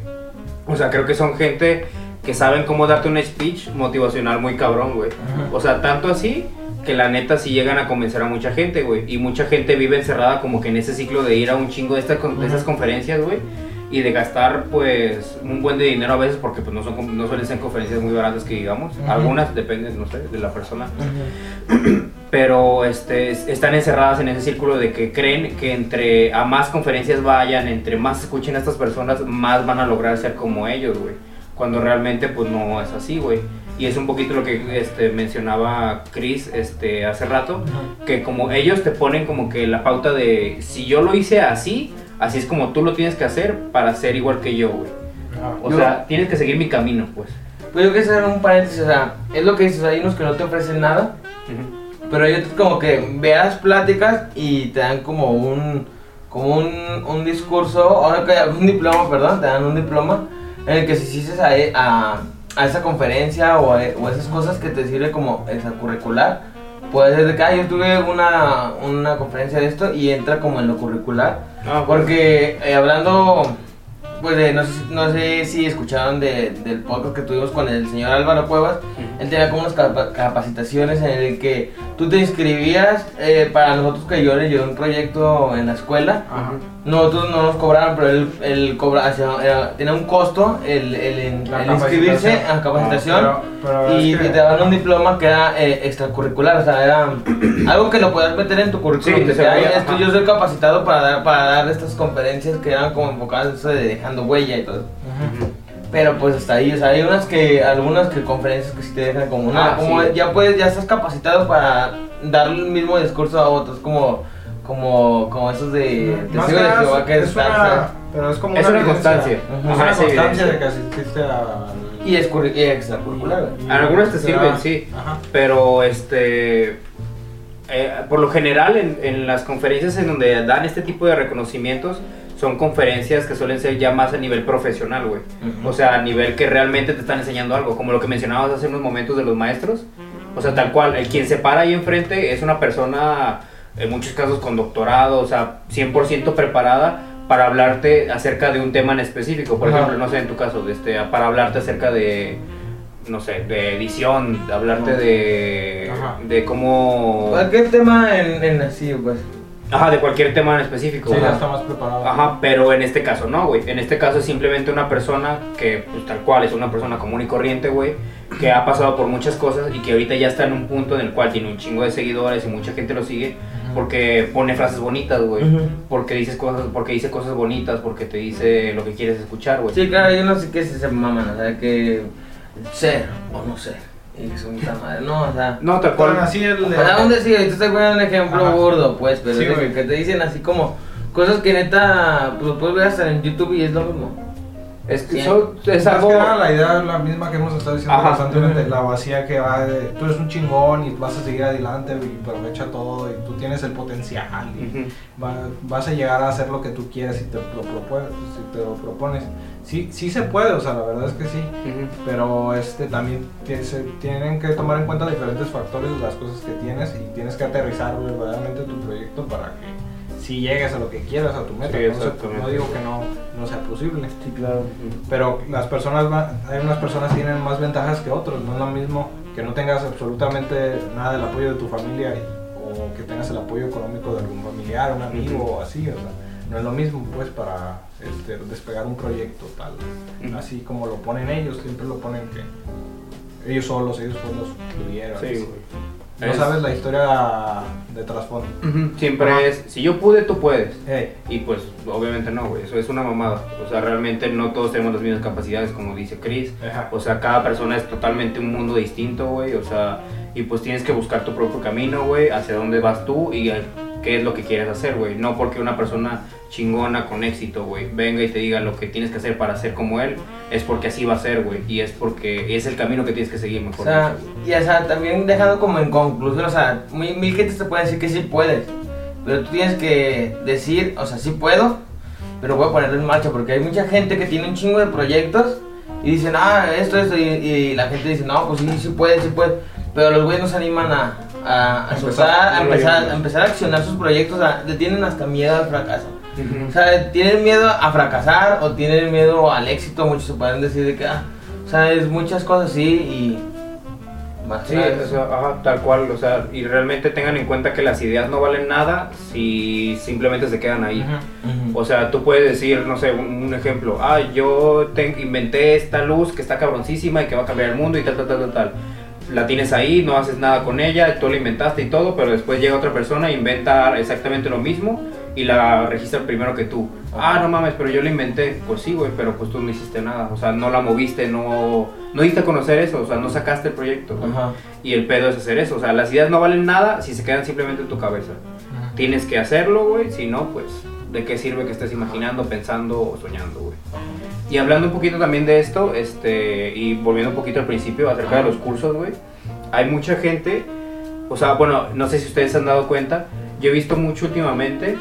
Speaker 1: o sea, creo que son gente que saben cómo darte un speech motivacional muy cabrón, güey. O sea, tanto así que la neta sí llegan a convencer a mucha gente, güey. Y mucha gente vive encerrada como que en ese ciclo de ir a un chingo de, estas de esas conferencias, güey. Y de gastar, pues, un buen de dinero a veces porque pues no, son, no suelen ser conferencias muy baratas que digamos.
Speaker 2: Ujú.
Speaker 1: Algunas dependen, no sé, de la persona. Pero este, es- están encerradas en ese círculo de que creen que entre a más conferencias vayan, entre más escuchen a estas personas, más van a lograr ser como ellos, güey. Cuando realmente pues no es así, güey. Y es un poquito lo que este, mencionaba Chris este, hace rato, que como ellos te ponen como que la pauta de si yo lo hice así, así es como tú lo tienes que hacer para ser igual que yo, güey. O
Speaker 2: Yo-
Speaker 1: sea, tienes que seguir mi camino, pues.
Speaker 2: Pues yo quiero hacer un paréntesis, o sea, es lo que dices, hay unos que no te ofrecen nada, pero hay otros como que veas pláticas y te dan como un, como un, un discurso, ahora que un diploma, perdón, te dan un diploma en el que si hiciste a, e- a, a esa conferencia o, a, o esas cosas que te sirve como extracurricular, puede ser de que ah, yo tuve una, una conferencia de esto y entra como en lo curricular.
Speaker 1: Ah,
Speaker 2: Porque eh, hablando, pues de, no, sé, no sé si escucharon de- del podcast que tuvimos con el señor Álvaro Cuevas, él tenía como unas capa- capacitaciones en el que tú te inscribías, eh, para nosotros que yo le llevé un proyecto en la escuela,
Speaker 3: Ajá.
Speaker 2: Nosotros no nos cobraron, pero él, él cobra, era- tenía un costo el, el, inscribirse a capacitación.
Speaker 3: Pero- pero
Speaker 2: y,
Speaker 3: es que-
Speaker 2: y te daban un diploma que era eh, extracurricular, o sea, era algo que lo podías meter en tu currículum.
Speaker 1: Sí,
Speaker 2: que
Speaker 1: se
Speaker 2: te, "Ay,
Speaker 1: podía,
Speaker 2: esto
Speaker 1: ajá.
Speaker 2: yo soy capacitado para dar, para dar estas conferencias que eran como enfocadas en eso de dejando huella y todo. Pero pues hasta ahí, o sea, hay unas que, algunas que conferencias que sí te dejan como una,
Speaker 1: Ah,
Speaker 2: como
Speaker 1: sí.
Speaker 2: ya puedes, ya estás capacitado para dar el mismo discurso a otros, como, como, como esos de testigos
Speaker 3: que
Speaker 2: de Jehová que
Speaker 3: es una, pero es como
Speaker 1: Es una constancia.
Speaker 2: Ujú.
Speaker 3: Es
Speaker 1: Ajá,
Speaker 3: una constancia de que asististe a...
Speaker 2: y es y extracurricular.
Speaker 1: Algunas te sirven, sí.
Speaker 3: Ajá.
Speaker 1: Pero este. eh, por lo general, en, en las conferencias en donde dan este tipo de reconocimientos, son conferencias que suelen ser ya más a nivel profesional, güey.
Speaker 2: Ujú.
Speaker 1: O sea, a nivel que realmente te están enseñando algo, como lo que mencionabas hace unos momentos de los maestros. O sea, tal cual, el quien se para ahí enfrente es una persona, en muchos casos con doctorado, o sea, 100% preparada para hablarte acerca de un tema en específico. Por
Speaker 2: Ajá.
Speaker 1: ejemplo, no sé, en tu caso, de este, para hablarte acerca de, no sé, de edición, de hablarte de,
Speaker 3: Ajá.
Speaker 1: de cómo...
Speaker 2: Cualquier tema en, en así, pues.
Speaker 1: Ajá, de cualquier tema en específico.
Speaker 3: Sí, ya está más preparado.
Speaker 1: Ajá, pero en este caso no, güey. En este caso es simplemente una persona que, pues tal cual, es una persona común y corriente, güey, que ha pasado por muchas cosas y que ahorita ya está en un punto en el cual tiene un chingo de seguidores y mucha gente lo sigue porque pone frases bonitas, güey. Porque dices cosas, porque dice cosas bonitas, porque te dice lo que quieres escuchar, güey.
Speaker 2: Sí, claro, yo no sé qué se, se maman, o sea, que ser o no ser. Y su puta madre, no, o sea.
Speaker 1: No,
Speaker 3: Pero
Speaker 1: cual.
Speaker 3: así el...
Speaker 2: O sea, un decir, ahorita estoy poniendo un ejemplo
Speaker 3: Ajá.
Speaker 2: burdo, pues, pero
Speaker 3: Sí,
Speaker 2: es que te dicen así como cosas que neta, pues puedes ver hasta en YouTube y es lo mismo.
Speaker 1: Es que
Speaker 2: Sí.
Speaker 1: eso es algo.
Speaker 3: la idea es la misma que hemos estado diciendo
Speaker 1: Ajá.
Speaker 3: constantemente, la vacía que va de, tú eres un chingón y vas a seguir adelante y aprovecha todo y tú tienes el potencial y
Speaker 1: Ujú.
Speaker 3: va- vas a llegar a hacer lo que tú quieras si te lo propones. Si te lo propones. Sí, sí se puede, o sea, la verdad es que sí,
Speaker 1: Ujú.
Speaker 3: pero este también se tienen que tomar en cuenta diferentes factores de las cosas que tienes y tienes que aterrizar verdaderamente tu proyecto para que si llegues a lo que quieras, a tu meta.
Speaker 1: Sí,
Speaker 3: no, digo que no, no sea posible.
Speaker 2: Sí, claro.
Speaker 3: Pero las personas, va- hay unas personas que tienen más ventajas que otros. No es lo mismo que no tengas absolutamente nada del apoyo de tu familia y- o que tengas el apoyo económico de algún familiar, un amigo o así. O sea, no es lo mismo pues para este, despegar un proyecto tal. Así como lo ponen ellos, siempre lo ponen que ellos solos, ellos solos pudieron.
Speaker 1: Sí,
Speaker 3: así.
Speaker 1: güey.
Speaker 3: No
Speaker 1: Es-
Speaker 3: sabes la historia de trasfondo.
Speaker 1: Siempre
Speaker 3: Ajá.
Speaker 1: es, si yo pude, tú puedes.
Speaker 3: Hey,
Speaker 1: Y pues obviamente no, güey, eso es una mamada. O sea, realmente no todos tenemos las mismas capacidades, como dice Chris.
Speaker 3: ajá.
Speaker 1: O sea, cada persona es totalmente un mundo distinto, güey. O sea, y pues tienes que buscar tu propio camino, güey, hacia dónde vas tú y qué es lo que quieres hacer, güey. No porque una persona chingona con éxito, güey, venga y te diga lo que tienes que hacer para ser como él, es porque así va a ser, güey. Y es porque es el camino que tienes que seguir,
Speaker 2: O
Speaker 1: mejor
Speaker 2: sea,
Speaker 1: dicho, güey.
Speaker 2: y o sea, también dejando como en conclusión, o sea, mil, mil gentes te pueden decir que sí puedes, pero tú tienes que decir, o sea, sí puedo, pero voy a ponerlo en marcha, porque hay mucha gente que tiene un chingo de proyectos y dicen, ah, esto, esto, y, y la gente dice, no, pues sí, sí puede, sí puede, pero los güeyes no se animan a, a, a
Speaker 3: Empezar,
Speaker 2: a empezar, a empezar a accionar sus proyectos, a- le tienen hasta miedo al fracaso.
Speaker 1: Ujú.
Speaker 2: O sea, tienen miedo a fracasar o tienen miedo al éxito, muchos se pueden decir de que, ah, o sea, es muchas cosas así y... más
Speaker 1: Sí, o sea, ajá, tal cual, o sea, y realmente tengan en cuenta que las ideas no valen nada si simplemente se quedan ahí.
Speaker 2: Ujú.
Speaker 1: O sea, tú puedes decir, no sé, un, un ejemplo, ah, yo te- inventé esta luz que está cabroncísima y que va a cambiar el mundo y tal, tal, tal, tal, tal. La tienes ahí, no haces nada con ella, tú la inventaste y todo, pero después llega otra persona e inventa exactamente lo mismo y la registra primero que tú. Ah, no mames, pero yo la inventé. Pues sí, güey, pero pues tú no hiciste nada. O sea, no la moviste, no, no diste a conocer eso, o sea, no sacaste el proyecto.
Speaker 2: Ajá.
Speaker 1: Y el pedo es hacer eso. O sea, las ideas no valen nada si se quedan simplemente en tu cabeza. Tienes que hacerlo, güey. Si no, pues, ¿de qué sirve que estés imaginando, pensando o soñando, güey? Y hablando un poquito también de esto, este, y volviendo un poquito al principio acerca de los cursos, güey. Hay mucha gente, o sea, bueno, no sé si ustedes se han dado cuenta, yo he visto mucho últimamente,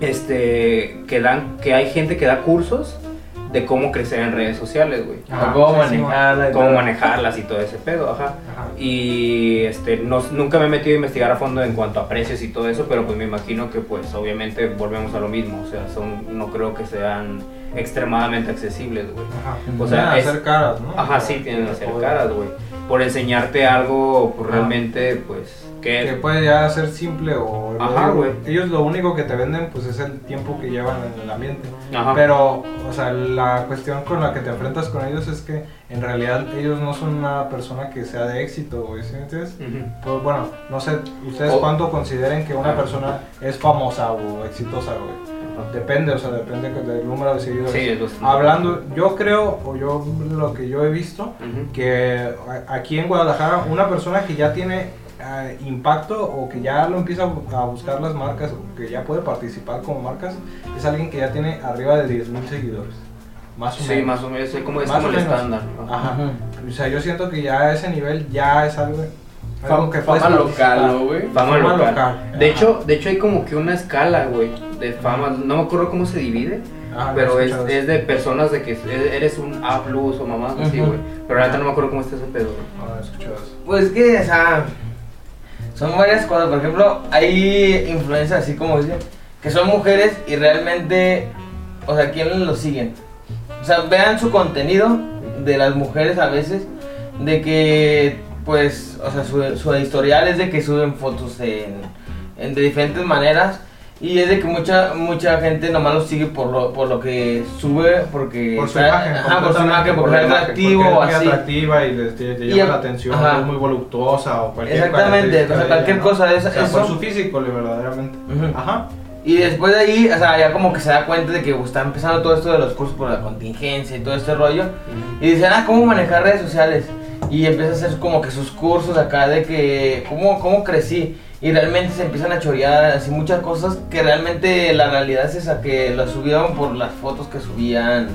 Speaker 1: este, que dan, que hay gente que da cursos de cómo crecer en redes sociales, güey.
Speaker 3: Ajá,
Speaker 2: cómo
Speaker 3: sí, sí,
Speaker 2: manejarla y
Speaker 1: Cómo
Speaker 2: todo.
Speaker 1: manejarlas y todo ese pedo, ajá.
Speaker 3: Ajá.
Speaker 1: Y este, no, nunca me he metido a investigar a fondo en cuanto a precios y todo eso, pero pues me imagino que pues obviamente volvemos a lo mismo, o sea, son, no creo que sean extremadamente accesibles, güey.
Speaker 3: Ajá.
Speaker 1: O sea,
Speaker 3: Tienen
Speaker 1: es-
Speaker 3: hacer caras, ¿no?
Speaker 1: Ajá, sí, tienen que ser caras, güey. Por enseñarte algo, pues
Speaker 3: Ajá.
Speaker 1: realmente, pues,
Speaker 3: Que
Speaker 1: que...
Speaker 3: puede ya ser simple o...
Speaker 1: Ajá, güey.
Speaker 3: Ellos lo único que te venden pues es el tiempo que llevan en el ambiente.
Speaker 1: Ajá.
Speaker 3: Pero, o sea, la cuestión con la que te enfrentas con ellos es que en realidad ellos no son una persona que sea de éxito, güey, ¿sí entiendes?
Speaker 1: Ujú.
Speaker 3: Pues bueno, no sé, ustedes cuánto consideren que una
Speaker 1: Ah.
Speaker 3: persona es famosa o exitosa, güey. Depende, o sea, depende del número de seguidores.
Speaker 1: Sí.
Speaker 3: Hablando, yo creo, o yo lo que yo he visto,
Speaker 1: Ujú.
Speaker 3: que a- aquí en Guadalajara una persona que ya tiene eh, impacto o que ya lo empieza a bu- a buscar las marcas o que ya puede participar como marcas es alguien que ya tiene arriba de 10 mil seguidores. Más o
Speaker 1: Sí,
Speaker 3: menos.
Speaker 1: más o menos, es como, es
Speaker 3: Más
Speaker 1: como
Speaker 3: o
Speaker 1: el
Speaker 3: menos.
Speaker 1: estándar. ¿no?
Speaker 3: Ajá. O sea, yo siento que ya a ese nivel ya es algo, algo
Speaker 4: Fama,
Speaker 3: que
Speaker 4: fama local, ¿no, güey?
Speaker 1: Fama,
Speaker 3: Fama
Speaker 1: local.
Speaker 3: local.
Speaker 1: De
Speaker 3: Ajá.
Speaker 1: hecho, de hecho hay como que una escala, güey, de fama. No me acuerdo cómo se divide,
Speaker 3: lo
Speaker 1: pero es, es de personas de que eres un A plus o mamás así, güey. Pero ahorita no me acuerdo cómo está ese pedo, güey.
Speaker 3: He escuchado eso.
Speaker 2: Pues que, o sea, son varias cosas. Por ejemplo, hay influencers así como dicen, que son mujeres y realmente, o sea, ¿quiénes los siguen? O sea, vean su contenido de las mujeres a veces, de que, pues, o sea, su, su historial es de que suben fotos en de diferentes maneras. Y es de que mucha mucha gente nomás los sigue por lo, por lo que sube, porque
Speaker 3: Por su
Speaker 2: está-
Speaker 3: imagen,
Speaker 2: ajá, por su imagen,
Speaker 3: por
Speaker 2: porque es atractivo o así.
Speaker 3: atractiva y te, llama la atención,
Speaker 2: ajá.
Speaker 3: es muy voluptuosa o cualquier
Speaker 2: Exactamente, o sea, cualquier cosa de esa-
Speaker 3: O sea,
Speaker 2: eso.
Speaker 3: por su físico, verdaderamente. Ajá.
Speaker 2: Y después de ahí, o sea, ya como que se da cuenta de que pues, está empezando todo esto de los cursos por la contingencia y todo este rollo. Y dicen, ah, ¿cómo manejar redes sociales? y empieza a hacer como que sus cursos acá de que cómo, cómo crecí y realmente se empiezan a chorear así muchas cosas que realmente la realidad es esa que las subieron por las fotos que subían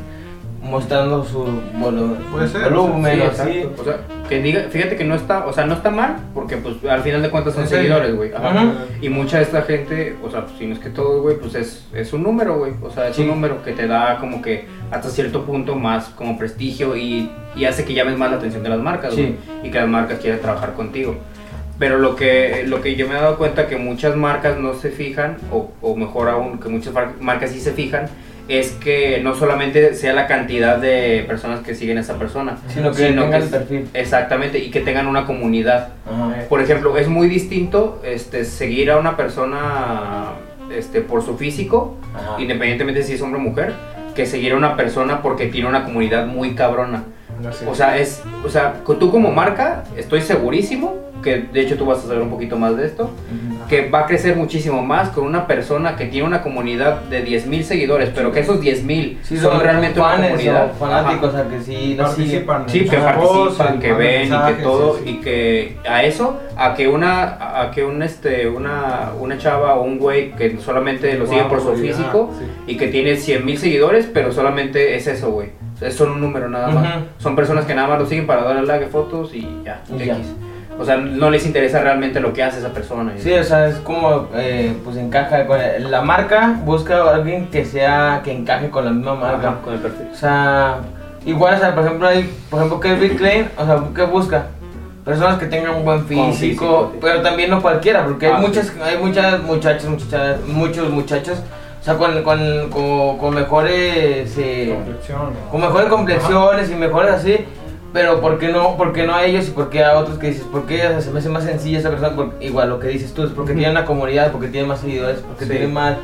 Speaker 2: mostrando su volu-
Speaker 3: Puede ser,
Speaker 2: volumen
Speaker 1: Sí,
Speaker 2: o así.
Speaker 1: exacto. O sea, que diga, fíjate que no está, o sea, no está mal, porque pues al final de cuentas son seguidores, güey. Y mucha de esta gente, o sea, pues, si no es que todo, güey, pues es, es un número, güey. O sea, es
Speaker 2: Sí.
Speaker 1: un número que te da como que hasta cierto punto más como prestigio y, y hace que llames más la atención de las marcas,
Speaker 2: Sí.
Speaker 1: güey. Y que las marcas quieran trabajar contigo. Pero lo que, lo que yo me he dado cuenta que muchas marcas no se fijan, o, o mejor aún, que muchas mar- marcas sí se fijan, es que no solamente sea la cantidad de personas que siguen a esa persona,
Speaker 2: Sino que tengan el perfil.
Speaker 1: Exactamente, y que tengan una comunidad.
Speaker 2: Ajá.
Speaker 1: Por ejemplo, es muy distinto este, seguir a una persona este, por su físico,
Speaker 2: Ajá.
Speaker 1: independientemente si es hombre o mujer, que seguir a una persona porque tiene una comunidad muy cabrona.
Speaker 3: Así
Speaker 1: O sea, es, o sea, tú como marca, estoy segurísimo que de hecho tú vas a saber un poquito más de esto, que va a crecer muchísimo más con una persona que tiene una comunidad de 10.000 seguidores, pero que esos 10.000
Speaker 2: Sí,
Speaker 1: son, realmente una comunidad.
Speaker 2: fanáticos,
Speaker 1: Ajá.
Speaker 2: o sea, que sí,
Speaker 3: participan.
Speaker 1: Sí, que participan, que ven y que todo,
Speaker 3: sí, sí.
Speaker 1: y que a eso, a que una, a que un este, una, una chava o un güey que solamente lo sigue por su físico y que tiene 100 mil seguidores, pero solamente es eso, güey. Son un número nada más. Son personas que nada más lo siguen para darle like a fotos y ya,
Speaker 2: Y
Speaker 1: X.
Speaker 2: ya.
Speaker 1: O sea, no les interesa realmente lo que hace esa persona.
Speaker 2: Sí, o sea, es como, eh, pues encaja con el- la marca, busca a alguien que sea, que encaje con la misma marca.
Speaker 1: Ajá, con el perfil.
Speaker 2: O sea, igual, o sea, por ejemplo, hay, por ejemplo, Calvin Klein, o sea, ¿qué busca? Personas que tengan un buen físico,
Speaker 1: físico, sí.
Speaker 2: pero también no cualquiera, porque
Speaker 1: Ah,
Speaker 2: hay
Speaker 1: sí.
Speaker 2: muchas, hay muchas muchachas, muchachas, muchos muchachos, o sea, con, con, con, con mejores, eh, con mejores complexiones y mejores así, pero ¿por qué no, por qué no a ellos y por qué a otros que dices, por qué o sea, se me hace más sencilla esa persona? Por- igual lo que dices tú, es porque tiene una comunidad, porque tiene más seguidores, porque
Speaker 1: Sí.
Speaker 2: tiene más,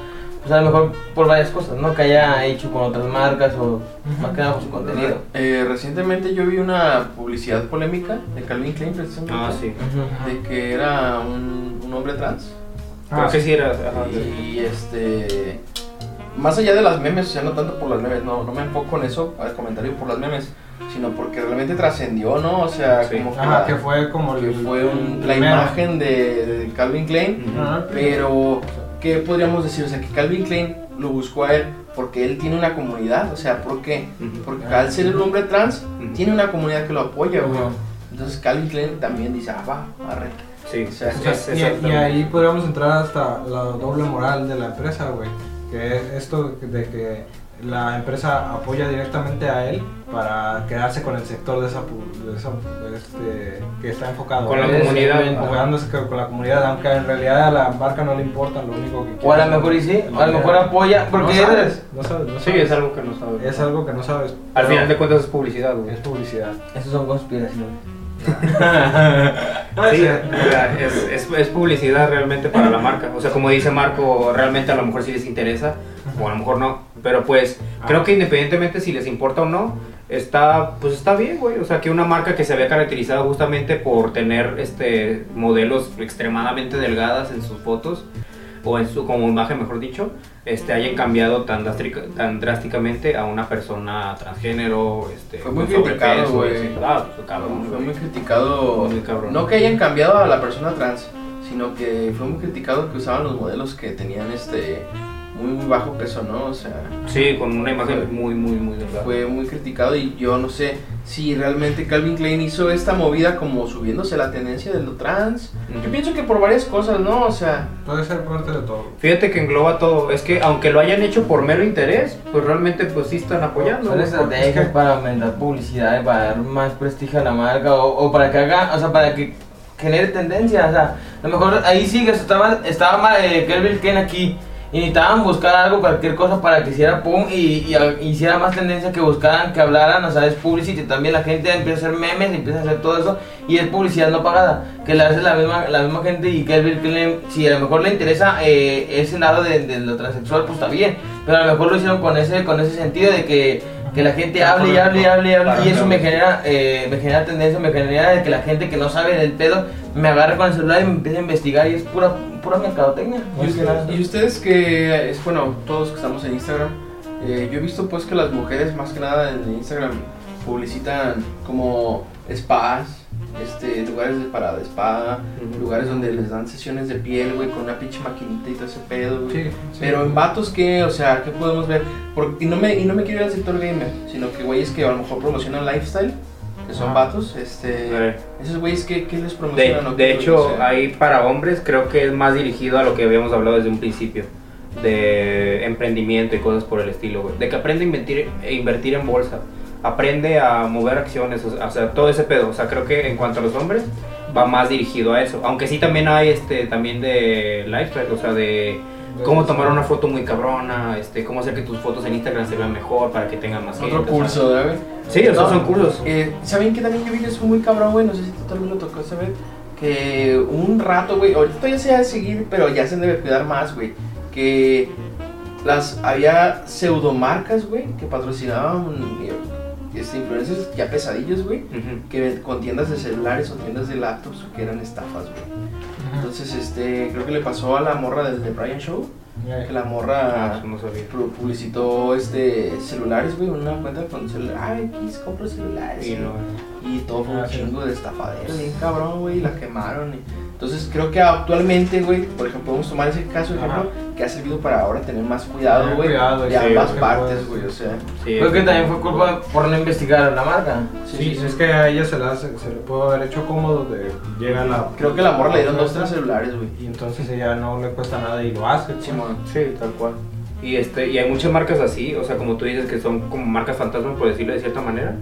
Speaker 2: pues a lo mejor por varias cosas, ¿no? Que haya hecho con otras marcas o más que nada por su contenido.
Speaker 4: Eh, recientemente yo vi una publicidad polémica de Calvin Klein precisamente.
Speaker 1: Ah, sí.
Speaker 4: De que era un, un hombre trans.
Speaker 1: Creo
Speaker 3: Ah,
Speaker 1: que sí era. ajá,
Speaker 4: Y este. Más allá de las memes, o sea, no tanto por las memes, no, no me enfoco en eso, al comentario por las memes, sino porque realmente trascendió, ¿no? O sea,
Speaker 1: Sí.
Speaker 4: como que,
Speaker 3: Ajá,
Speaker 4: la,
Speaker 3: que fue como
Speaker 4: que
Speaker 3: el-
Speaker 4: fue un-
Speaker 3: el
Speaker 4: la imagen de, de Calvin Klein. Pero, ¿qué podríamos decir? O sea, que Calvin Klein lo buscó a él porque él tiene una comunidad. O sea, ¿por qué? Porque al ser un hombre trans, tiene una comunidad que lo apoya, güey. Entonces Calvin Klein también dice, ah, va, arre.
Speaker 1: Sí,
Speaker 4: O sea,
Speaker 1: es-
Speaker 3: O sea,
Speaker 1: es
Speaker 3: y- ahí podríamos entrar hasta la doble moral de la empresa, güey. Que es esto de que la empresa apoya directamente a él para quedarse con el sector de esa, de esa- de este, que está enfocado.
Speaker 1: Con la
Speaker 3: Es-
Speaker 1: comunidad.
Speaker 3: Enfocándose con con la comunidad, aunque en realidad a la marca no le importa, lo único que quiere.
Speaker 2: O a lo mejor y sí, a lo mejor apoya, porque
Speaker 3: no sabes, no sabes, no
Speaker 1: Sí,
Speaker 3: sabes.
Speaker 1: es algo que no sabes.
Speaker 3: Es algo que no sabes.
Speaker 1: Al final de cuentas es publicidad, güey.
Speaker 3: es publicidad.
Speaker 2: Esos son conspiraciones.
Speaker 1: Sí, es, es, es publicidad realmente para la marca. O sea, como dice Marco, realmente a lo mejor sí les interesa, o a lo mejor no. Pero pues, creo que independientemente si les importa o no, está, pues está bien, güey. O sea, que una marca que se había caracterizado justamente por tener este modelos extremadamente delgadas en sus fotos, o en su, como imagen, mejor dicho, este, hayan cambiado tan, drástica- tan drásticamente a una persona transgénero, este,
Speaker 4: Fue muy criticado, güey.
Speaker 1: Ah, pues, cabrón,
Speaker 4: Fue
Speaker 1: güey.
Speaker 4: muy criticado.
Speaker 1: Muy cabrón.
Speaker 4: No que hayan cambiado a la persona trans, sino que fue muy criticado que usaban los modelos que tenían este muy, muy bajo peso, ¿no? O sea,
Speaker 1: Sí, con una imagen muy, muy, muy delgada.
Speaker 4: fue muy criticado y yo no sé si realmente Calvin Klein hizo esta movida como subiéndose la tendencia de lo trans. Yo pienso que por varias cosas, ¿no? O sea,
Speaker 3: Puede ser parte de todo.
Speaker 1: Fíjate que engloba todo. Es que aunque lo hayan hecho por mero interés, pues realmente pues sí están apoyando.
Speaker 2: Son estrategias
Speaker 3: es que-
Speaker 2: para aumentar publicidad, para dar más prestigio a la marca o, o para que haga, o sea, para que genere tendencia. O sea, a lo mejor ahí sí que estaba, estaba mal, eh, Kelvin Ken aquí y necesitaban buscar algo, cualquier cosa para que hiciera pum y, y hiciera más tendencia que buscaran, que hablaran, o sea, es publicity. También la gente empieza a hacer memes, empieza a hacer todo eso y es publicidad no pagada, que la hace la misma, la misma gente y Kelvin Klein, si a lo mejor le interesa eh, ese lado de, de lo transexual, pues está bien, pero a lo mejor lo hicieron con ese, con ese sentido de que, que la gente hable y hable y hable y hable y eso me genera, eh, me genera tendencia, me genera de que la gente que no sabe del pedo me agarre con el celular y me empiece a investigar y es pura, pura mercadotecnia.
Speaker 4: y, ustedes que, es bueno, todos que estamos en Instagram, eh, yo he visto pues que las mujeres más que nada en Instagram publicitan como spas, este, lugares de parada de spa,
Speaker 1: Ujú.
Speaker 4: lugares donde les dan sesiones de piel, güey, con una pinche maquinita y todo ese pedo, güey.
Speaker 3: Sí, sí.
Speaker 4: Pero en vatos que, o sea, ¿qué podemos ver? Por- y, no me, y no me quiero ir al sector gamer, sino que güeyes que a lo mejor promocionan lifestyle, que son
Speaker 3: Ajá.
Speaker 4: vatos, este... Esos güeyes, ¿qué, qué les
Speaker 1: De,
Speaker 4: promocionan? o
Speaker 1: de
Speaker 4: qué
Speaker 1: hecho, ahí para hombres creo que es más dirigido a lo que habíamos hablado desde un principio, de emprendimiento y cosas por el estilo, güey. De que aprende a invertir, a invertir en bolsa, aprende a mover acciones, o sea, todo ese pedo. O sea, creo que en cuanto a los hombres va más dirigido a eso. Aunque sí también hay este también de lifestyle, o sea, de cómo tomar una foto muy cabrona, este, cómo hacer que tus fotos en Instagram se vean mejor para que tengan más
Speaker 4: Otro
Speaker 1: gente,
Speaker 4: curso, ¿verdad, güey?
Speaker 1: Sí,
Speaker 4: No,
Speaker 1: son cursos.
Speaker 4: Eh, ¿Saben que también yo vi que es muy cabrón, güey? No sé si tú también lo tocó saber. Que un rato, güey, ahorita ya se ha de seguir, pero ya se debe cuidar más, güey. Que las había pseudomarcas, güey, que patrocinaban este, influencers ya pesadillos, güey. Que con tiendas de celulares o tiendas de laptops que eran estafas, güey. Entonces, este, creo que le pasó a la morra del The Brian Show. Que la
Speaker 1: Ah,
Speaker 4: morra
Speaker 1: no
Speaker 4: pu- publicitó este celulares, güey, una cuenta con celular. Ay, X, compro celulares.
Speaker 1: Y
Speaker 4: Y, todo fue
Speaker 3: Ah,
Speaker 4: un
Speaker 3: sí.
Speaker 4: chingo de estafadero, bien cabrón, güey, y la quemaron. y- Entonces creo que actualmente, güey, por ejemplo, podemos tomar ese caso de ejemplo, que ha servido para ahora tener más cuidado, güey, de
Speaker 3: sí,
Speaker 4: ambas
Speaker 3: porque
Speaker 4: partes, güey, o sea.
Speaker 1: sí,
Speaker 2: Creo que también fue culpa por no investigar la marca.
Speaker 3: Sí, es que a ella se, la, se le pudo haber hecho cómodo de llega la
Speaker 4: Creo que la morra le dieron dos, tres celulares, güey.
Speaker 3: y entonces ella no le cuesta nada y lo hace. pues.
Speaker 4: Simón.
Speaker 1: Sí, tal cual. Y este y hay muchas marcas así, o sea, como tú dices que son como marcas fantasmas por decirlo de cierta manera.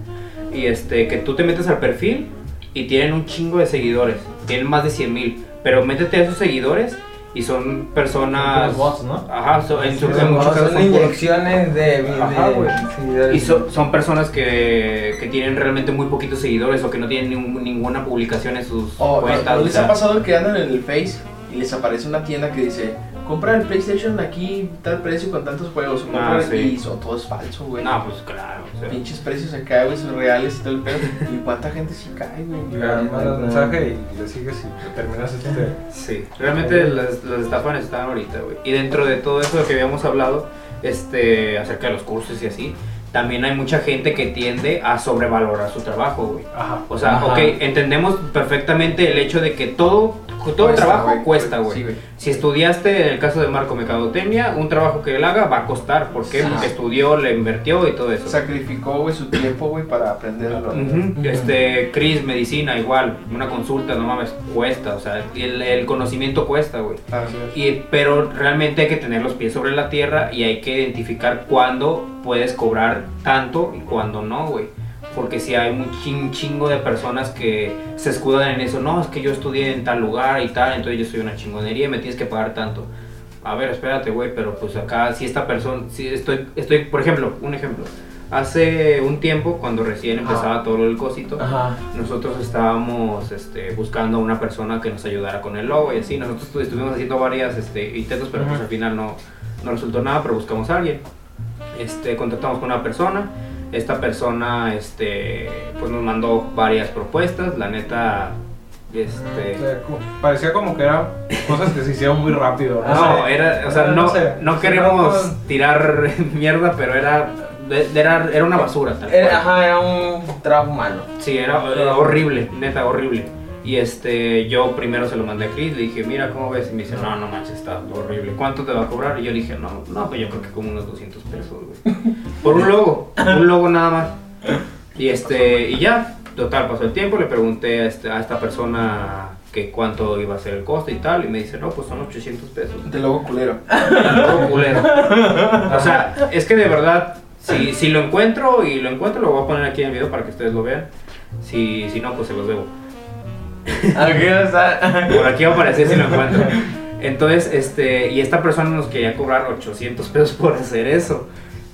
Speaker 1: Y este que tú te metes al perfil y tienen un chingo de seguidores, tienen más de 100 mil, pero métete a esos seguidores y son personas
Speaker 3: Son bots, ¿no?
Speaker 1: Ajá, son, en, su-
Speaker 2: Son,
Speaker 1: en muchos casos
Speaker 2: son
Speaker 1: son puros-
Speaker 2: inyecciones de,
Speaker 1: Ajá, y so- son personas que, que tienen realmente muy poquitos seguidores o que no tienen ningún- ninguna publicación en sus
Speaker 4: O
Speaker 1: cuentas.
Speaker 4: ¿no
Speaker 1: o
Speaker 4: les ha pasado que andan en el Face y les aparece una tienda que dice, compra el PlayStation aquí, tal precio con tantos juegos, o compra
Speaker 1: Ah, sí.
Speaker 4: y son todo es falso, güey.
Speaker 1: No, pues claro. o sea,
Speaker 4: Pinches precios acá, güey, son reales y todo el pedo. ¿Y cuánta gente sí cae, güey?
Speaker 3: Y le mandas mensaje y le sigues y te terminas este.
Speaker 1: Sí, realmente las, las estafas están ahorita, güey. Y dentro de todo eso que habíamos hablado, este, acerca de los cursos y así, también hay mucha gente que tiende a sobrevalorar su trabajo, güey.
Speaker 3: Ajá.
Speaker 1: O sea,
Speaker 2: Ajá.
Speaker 1: ok, entendemos perfectamente el hecho de que todo, todo
Speaker 4: Cuesta,
Speaker 1: trabajo
Speaker 4: güey,
Speaker 1: cuesta,
Speaker 4: sí,
Speaker 1: güey. Si estudiaste, en el caso de Marco Mercadotecnia, un trabajo que él haga va a costar. ¿Por qué?
Speaker 4: Sí.
Speaker 1: Porque estudió, le invirtió y todo eso.
Speaker 4: Sacrificó, güey, su tiempo, güey, para aprenderlo.
Speaker 1: Ujú, Este, Cris, medicina, igual, una consulta, no mames, cuesta, o sea, el, el conocimiento cuesta, güey. Pero realmente hay que tener los pies sobre la tierra y hay que identificar cuándo puedes cobrar tanto y cuándo no, güey. Porque si hay un chin- chingo de personas que se escudan en eso, no, es que yo estudié en tal lugar y tal, entonces yo soy una chingonería y me tienes que pagar tanto. A ver, espérate, güey, pero pues acá si esta persona, si estoy, estoy, por ejemplo, un ejemplo. Hace un tiempo, cuando recién empezaba todo el cosito,
Speaker 2: Ajá.
Speaker 1: nosotros estábamos este, buscando a una persona que nos ayudara con el logo y así. Nosotros estu- estuvimos haciendo varias este, intentos, pero pues al final no, no resultó nada, pero buscamos a alguien. Este, contactamos con una persona. Esta persona este, pues nos mandó varias propuestas. La neta,
Speaker 3: O
Speaker 1: este,
Speaker 3: sea, parecía como que eran cosas que se hicieron muy rápido.
Speaker 1: no,
Speaker 3: sé.
Speaker 1: era, o sea, no,
Speaker 3: sé.
Speaker 1: no queremos tirar mierda, pero era, era, era una basura. tal cual.
Speaker 2: Era, ajá, era un trabajo malo.
Speaker 1: Sí, era horrible, neta, horrible. Y este, yo primero se lo mandé a Chris, le dije, mira, ¿cómo ves? Y me dice, no, no manches, está horrible. ¿Cuánto te va a cobrar? Y yo le dije, no, no, pues yo creo que como unos 200 pesos, güey. Por un logo, un logo nada más. Y este, y ya, total, pasó el tiempo, le pregunté a, este, a esta persona que cuánto iba a ser el costo y tal, y me dice, no, pues son 800 pesos.
Speaker 4: De logo culero.
Speaker 1: Logo culero. O sea, es que de verdad, si, si lo encuentro y lo encuentro, lo voy a poner aquí en el video para que ustedes lo vean. Si, si no, pues se los debo.
Speaker 2: Aquí está.
Speaker 1: Por aquí va a aparecer si lo encuentro. Entonces, este, y esta persona nos quería cobrar 800 pesos por hacer eso.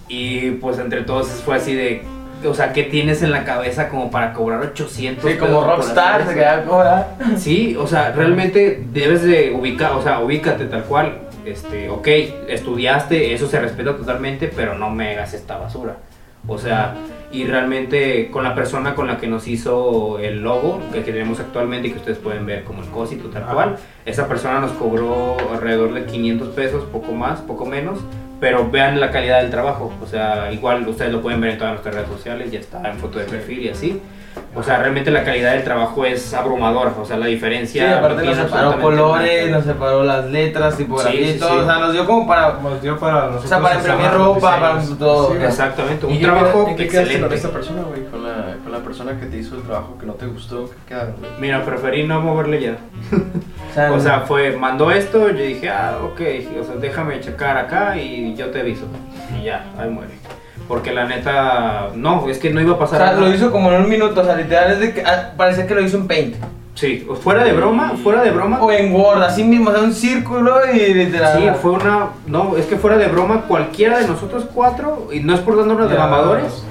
Speaker 1: Y pues entre todos fue así de, o sea, ¿qué tienes en la cabeza como para cobrar 800
Speaker 2: Sí, como
Speaker 1: pesos
Speaker 2: rockstar se quería cobrar.
Speaker 1: Sí, o sea, realmente debes de ubicar, o sea, ubícate tal cual. Este, ok, estudiaste, eso se respeta totalmente, pero no me hagas esta basura. O sea, y realmente con la persona con la que nos hizo el logo que tenemos actualmente y que ustedes pueden ver como el cosito tal
Speaker 3: Ajá.
Speaker 1: cual, esa persona nos cobró alrededor de 500 pesos, poco más, poco menos, pero vean la calidad del trabajo. O sea, igual ustedes lo pueden ver en todas nuestras redes sociales, ya está en foto de perfil y así. O sea, realmente la calidad del trabajo es abrumadora. O sea, la
Speaker 2: Sí,
Speaker 1: diferencia.
Speaker 2: aparte
Speaker 1: no
Speaker 2: nos separó colores,
Speaker 1: nada.
Speaker 2: nos separó las letras, tipografía
Speaker 1: Sí,
Speaker 2: y
Speaker 1: sí,
Speaker 2: todo.
Speaker 1: sí.
Speaker 2: O sea, nos dio como para.
Speaker 3: Nos dio para nosotros.
Speaker 2: O sea, para imprimir ropa, para todo.
Speaker 3: Sí,
Speaker 1: Exactamente, un
Speaker 4: ¿Y qué
Speaker 1: trabajo
Speaker 4: queda- ¿En qué quedaste con
Speaker 1: excelente.
Speaker 4: esta persona, güey? Con la, con la persona que te hizo el trabajo que no te gustó, ¿qué quedaron, güey?
Speaker 1: Mira, preferí no moverle ya.
Speaker 2: O sea,
Speaker 1: O sea, fue, mandó esto, yo dije, ah, ok, o sea, déjame checar acá y yo te aviso. Y ya, ahí muere. Porque la neta, no, es que no iba a
Speaker 2: o
Speaker 1: pasar
Speaker 2: sea,
Speaker 1: nada.
Speaker 2: lo hizo como en un minuto, o sea, literal es de que ah, parecía que lo hizo en Paint.
Speaker 1: Sí, fuera de broma, fuera de broma.
Speaker 2: O en Word, así mismo, o sea, un círculo y literal.
Speaker 1: Sí, fue una, no, es que fuera de broma, cualquiera de nosotros cuatro, y no es por darnos de mamadores,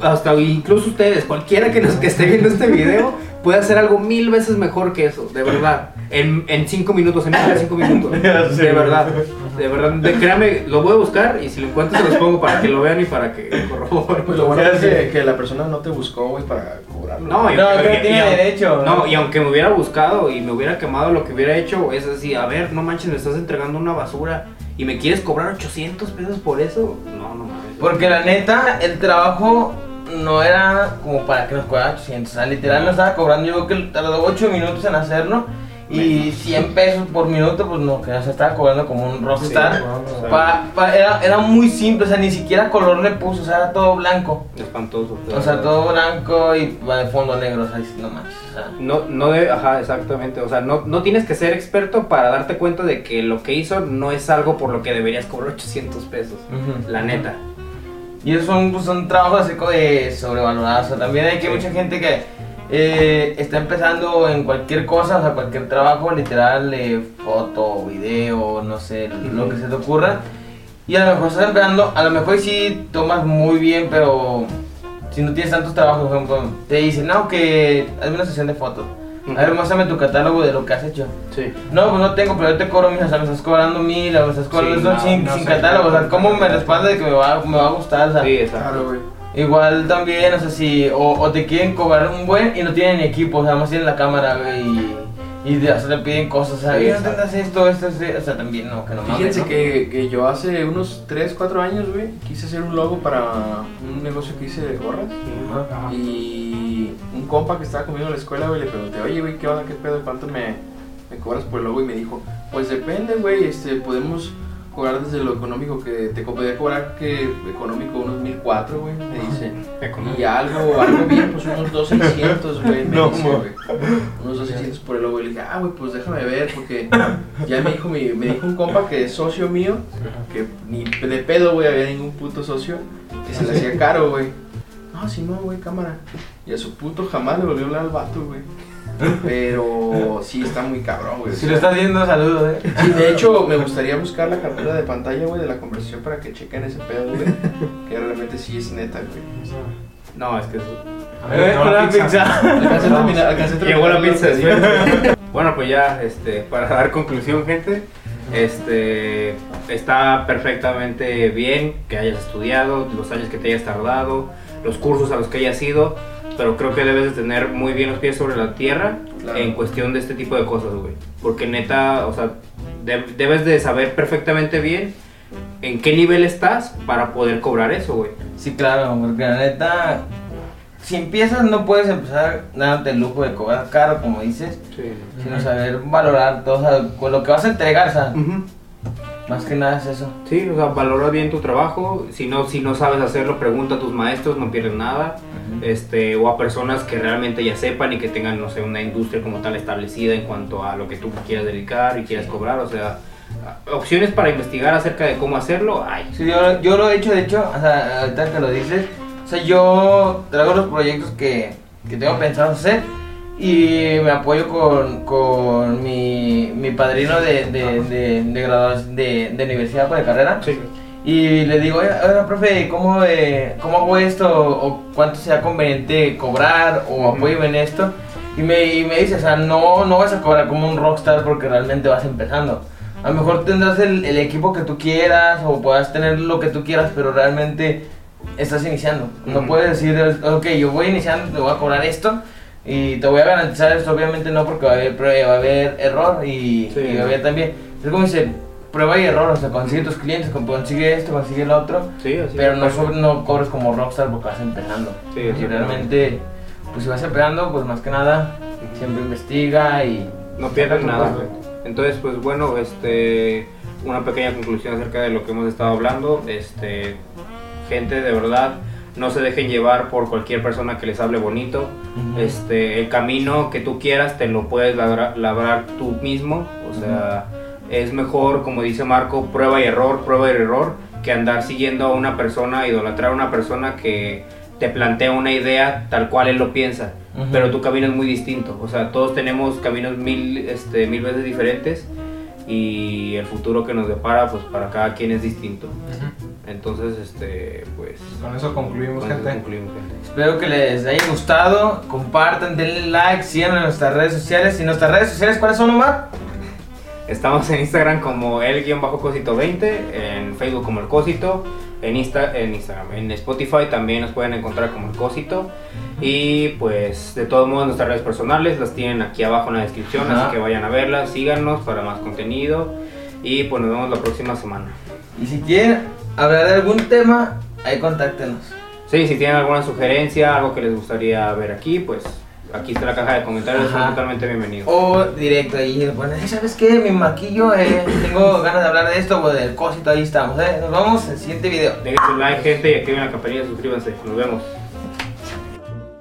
Speaker 1: hasta incluso ustedes, cualquiera que nos que esté viendo este video, puede hacer algo mil veces mejor que eso, de verdad. En, en cinco minutos, en menos de cinco minutos. De verdad, de verdad. De, créame, lo voy a buscar y si lo encuentro se los pongo para que lo vean y para que corroboren.
Speaker 4: Pues lo bueno es que, que la persona no te buscó, güey, para cobrarlo.
Speaker 1: No, y
Speaker 2: No,
Speaker 1: aunque-
Speaker 2: creo que tiene
Speaker 1: y
Speaker 2: derecho.
Speaker 1: No, y aunque me hubiera buscado y me hubiera quemado lo que hubiera hecho, es así, a ver, no manches, me estás entregando una basura y me quieres cobrar 800 pesos por eso. No, no mames.
Speaker 2: Porque la neta, el trabajo no era como para que nos cobrara 800. O sea, literal nos estaba cobrando, yo creo que tardó 8 minutos en hacerlo. Y 100 pesos por minuto, pues no, que nos estaba cobrando como un rockstar.
Speaker 3: Sí, no, no.
Speaker 2: Pa- pa- era, era muy simple, o sea, ni siquiera color le puso, o sea, era todo blanco.
Speaker 1: Espantoso.
Speaker 2: O sea, todo blanco y va de fondo negro, o sea, no manches. O sea,
Speaker 1: No, no de, ajá, exactamente. O sea, no, no tienes que ser experto para darte cuenta de que lo que hizo no es algo por lo que deberías cobrar 800 pesos. La neta.
Speaker 2: Y esos son, pues, son trabajos así como de sobrevalorados. O sea, también hay que
Speaker 1: Sí.
Speaker 2: mucha gente que eh, está empezando en cualquier cosa, o sea, cualquier trabajo, literal, eh, foto, video, no sé, lo que se te ocurra. Y a lo mejor estás empezando, a lo mejor sí tomas muy bien, pero si no tienes tantos trabajos, por ejemplo, te dicen, no, que hazme una sesión de fotos. A ver, muéstrame tu catálogo de lo que has hecho.
Speaker 1: Sí.
Speaker 2: No, pues no tengo, pero yo te cobro mil, o sea, me estás cobrando mil, o me estás cobrando
Speaker 1: Sí, no,
Speaker 2: sin,
Speaker 3: no
Speaker 2: sin catálogo, o sea, ¿cómo me respalda de que me va, me va a gustar? O sea,
Speaker 1: Sí, exacto.
Speaker 4: Claro, güey.
Speaker 2: Igual también, o sea, si, o, o te quieren cobrar un buen y no tienen equipo, o sea, más tienen la cámara, güey, y, y de- o sea, te piden cosas, o sea,
Speaker 1: Sí,
Speaker 2: "Oye, no tengas esto, esto, esto, o sea, también, no, que no mames,
Speaker 4: Fíjense
Speaker 2: ¿no?
Speaker 4: que, que yo hace unos 3, 4 años, güey, quise hacer un logo para un negocio que hice de gorras.
Speaker 3: Ajá.
Speaker 4: Y un compa que estaba conmigo en la escuela, güey, le pregunté, oye, güey, ¿qué onda? ¿Qué pedo? ¿Cuánto me, me cobras por el logo? Y me dijo, pues depende, güey, este, podemos cobrar desde lo económico que te podría cobrar que económico unos 1004, güey, me dice. Y algo, algo bien, pues unos 2600, güey, me
Speaker 2: No,
Speaker 4: dice, güey. Unos 2600 por el logo. Y le dije, ah, güey, pues déjame ver, porque ya me dijo, mi, me dijo un compa que es socio mío, que ni de pedo, güey, había ningún puto socio, que se le hacía caro, güey. No, sí, no, güey, cámara. Y a su puto jamás le volvió a hablar al vato, güey. Pero sí está muy cabrón, güey.
Speaker 2: Si lo estás viendo, saludos, eh.
Speaker 4: Sí, de hecho, me gustaría buscar la captura de pantalla, güey, de la conversación para que chequen ese pedo, güey. Que realmente sí es neta, güey.
Speaker 1: No, es que.
Speaker 2: Eh,
Speaker 3: Llegó
Speaker 2: una pizza.
Speaker 4: Alcancé a terminar, alcancé a terminar
Speaker 1: Llegó la pizza. bueno, pues ya, este, para dar conclusión, gente, este, está perfectamente bien que hayas estudiado, los años que te hayas tardado, los cursos a los que hayas ido, pero creo que debes de tener muy bien los pies sobre la tierra
Speaker 4: Claro.
Speaker 1: en cuestión de este tipo de cosas, güey. Porque neta, o sea, de- debes de saber perfectamente bien en qué nivel estás para poder cobrar eso, güey.
Speaker 2: Sí, claro, porque la neta, si empiezas no puedes empezar dándote el lujo de cobrar caro, como dices,
Speaker 1: Sí.
Speaker 2: sino saber valorar todo, o sea, con lo que vas a entregar, o sea, más que nada es eso.
Speaker 1: Sí, o sea, valora bien tu trabajo. Si no, si no sabes hacerlo, pregunta a tus maestros, no pierdes nada. Este, o a personas que realmente ya sepan y que tengan, no sé, una industria como tal establecida en cuanto a lo que tú quieras dedicar y quieras cobrar. O sea, opciones para investigar acerca de cómo hacerlo, hay.
Speaker 2: Sí, yo, yo lo he hecho, de hecho, o sea, ahorita que lo dices, o sea, yo traigo los proyectos que, que tengo pensado hacer y me apoyo con, con mi, mi padrino de, de, de, de, graduación- de, de universidad pues, de carrera.
Speaker 1: Sí.
Speaker 2: Y le digo, oiga, profe, ¿cómo, eh, ¿cómo hago esto? ¿O cuánto sea conveniente cobrar? ¿O apóyeme en esto? Y me, y me dice, o sea, no, no vas a cobrar como un rockstar porque realmente vas empezando. A lo mejor tendrás el, el equipo que tú quieras o puedas tener lo que tú quieras, pero realmente estás iniciando. No puedes decir, ok, yo voy iniciando, te voy a cobrar esto y te voy a garantizar esto. Obviamente no, porque va a haber, va a haber error y,
Speaker 1: Sí.
Speaker 2: y va a haber también. Es como dice, prueba y error, o sea, consigue tus clientes, consigue esto, consigue el otro,
Speaker 1: Sí, así
Speaker 2: pero no, sobre- no cobres como rockstar porque vas empezando.
Speaker 1: Sí,
Speaker 2: y realmente, pues si vas empezando, pues más que nada, siempre investiga y...
Speaker 1: No
Speaker 2: tu
Speaker 1: nada.
Speaker 2: cosa.
Speaker 1: Entonces, pues bueno, este, una pequeña conclusión acerca de lo que hemos estado hablando. Este, gente, de verdad, no se dejen llevar por cualquier persona que les hable bonito.
Speaker 2: Ujú.
Speaker 1: Este, el camino que tú quieras te lo puedes labrar, labrar tú mismo. O sea, es mejor, como dice Marco, prueba y error, prueba y error, que andar siguiendo a una persona, idolatrar a una persona que te plantea una idea tal cual él lo piensa. Pero tu camino es muy distinto. O sea, todos tenemos caminos mil, este, mil veces diferentes y el futuro que nos depara, pues para cada quien es distinto. Entonces, este, pues...
Speaker 3: Con eso concluimos,
Speaker 1: con eso
Speaker 3: gente.
Speaker 1: concluimos, gente.
Speaker 2: Espero que les haya gustado, compartan, denle like, sigan en nuestras redes sociales. ¿Y nuestras redes sociales cuáles son, Omar?
Speaker 1: Estamos en Instagram como el-cosito20, en Facebook como el cosito, en, Insta, en Instagram, en Spotify también nos pueden encontrar como el cosito. Y pues de todos modos nuestras redes personales las tienen aquí abajo en la descripción,
Speaker 2: Ajá.
Speaker 1: así que vayan a verlas, síganos para más contenido y pues nos vemos la próxima semana.
Speaker 2: Y si quieren hablar de algún tema, ahí contáctenos.
Speaker 1: Sí, si tienen alguna sugerencia, algo que les gustaría ver aquí, pues aquí está la caja de comentarios, son totalmente bienvenidos.
Speaker 2: O directo ahí, bueno, ¿sabes qué? Mi maquillo, eh, tengo ganas de hablar de esto o del cosito, ahí estamos, eh. Nos vemos en el siguiente video.
Speaker 1: Dejen su like, gente, y activen la campanilla, suscríbanse. Nos vemos.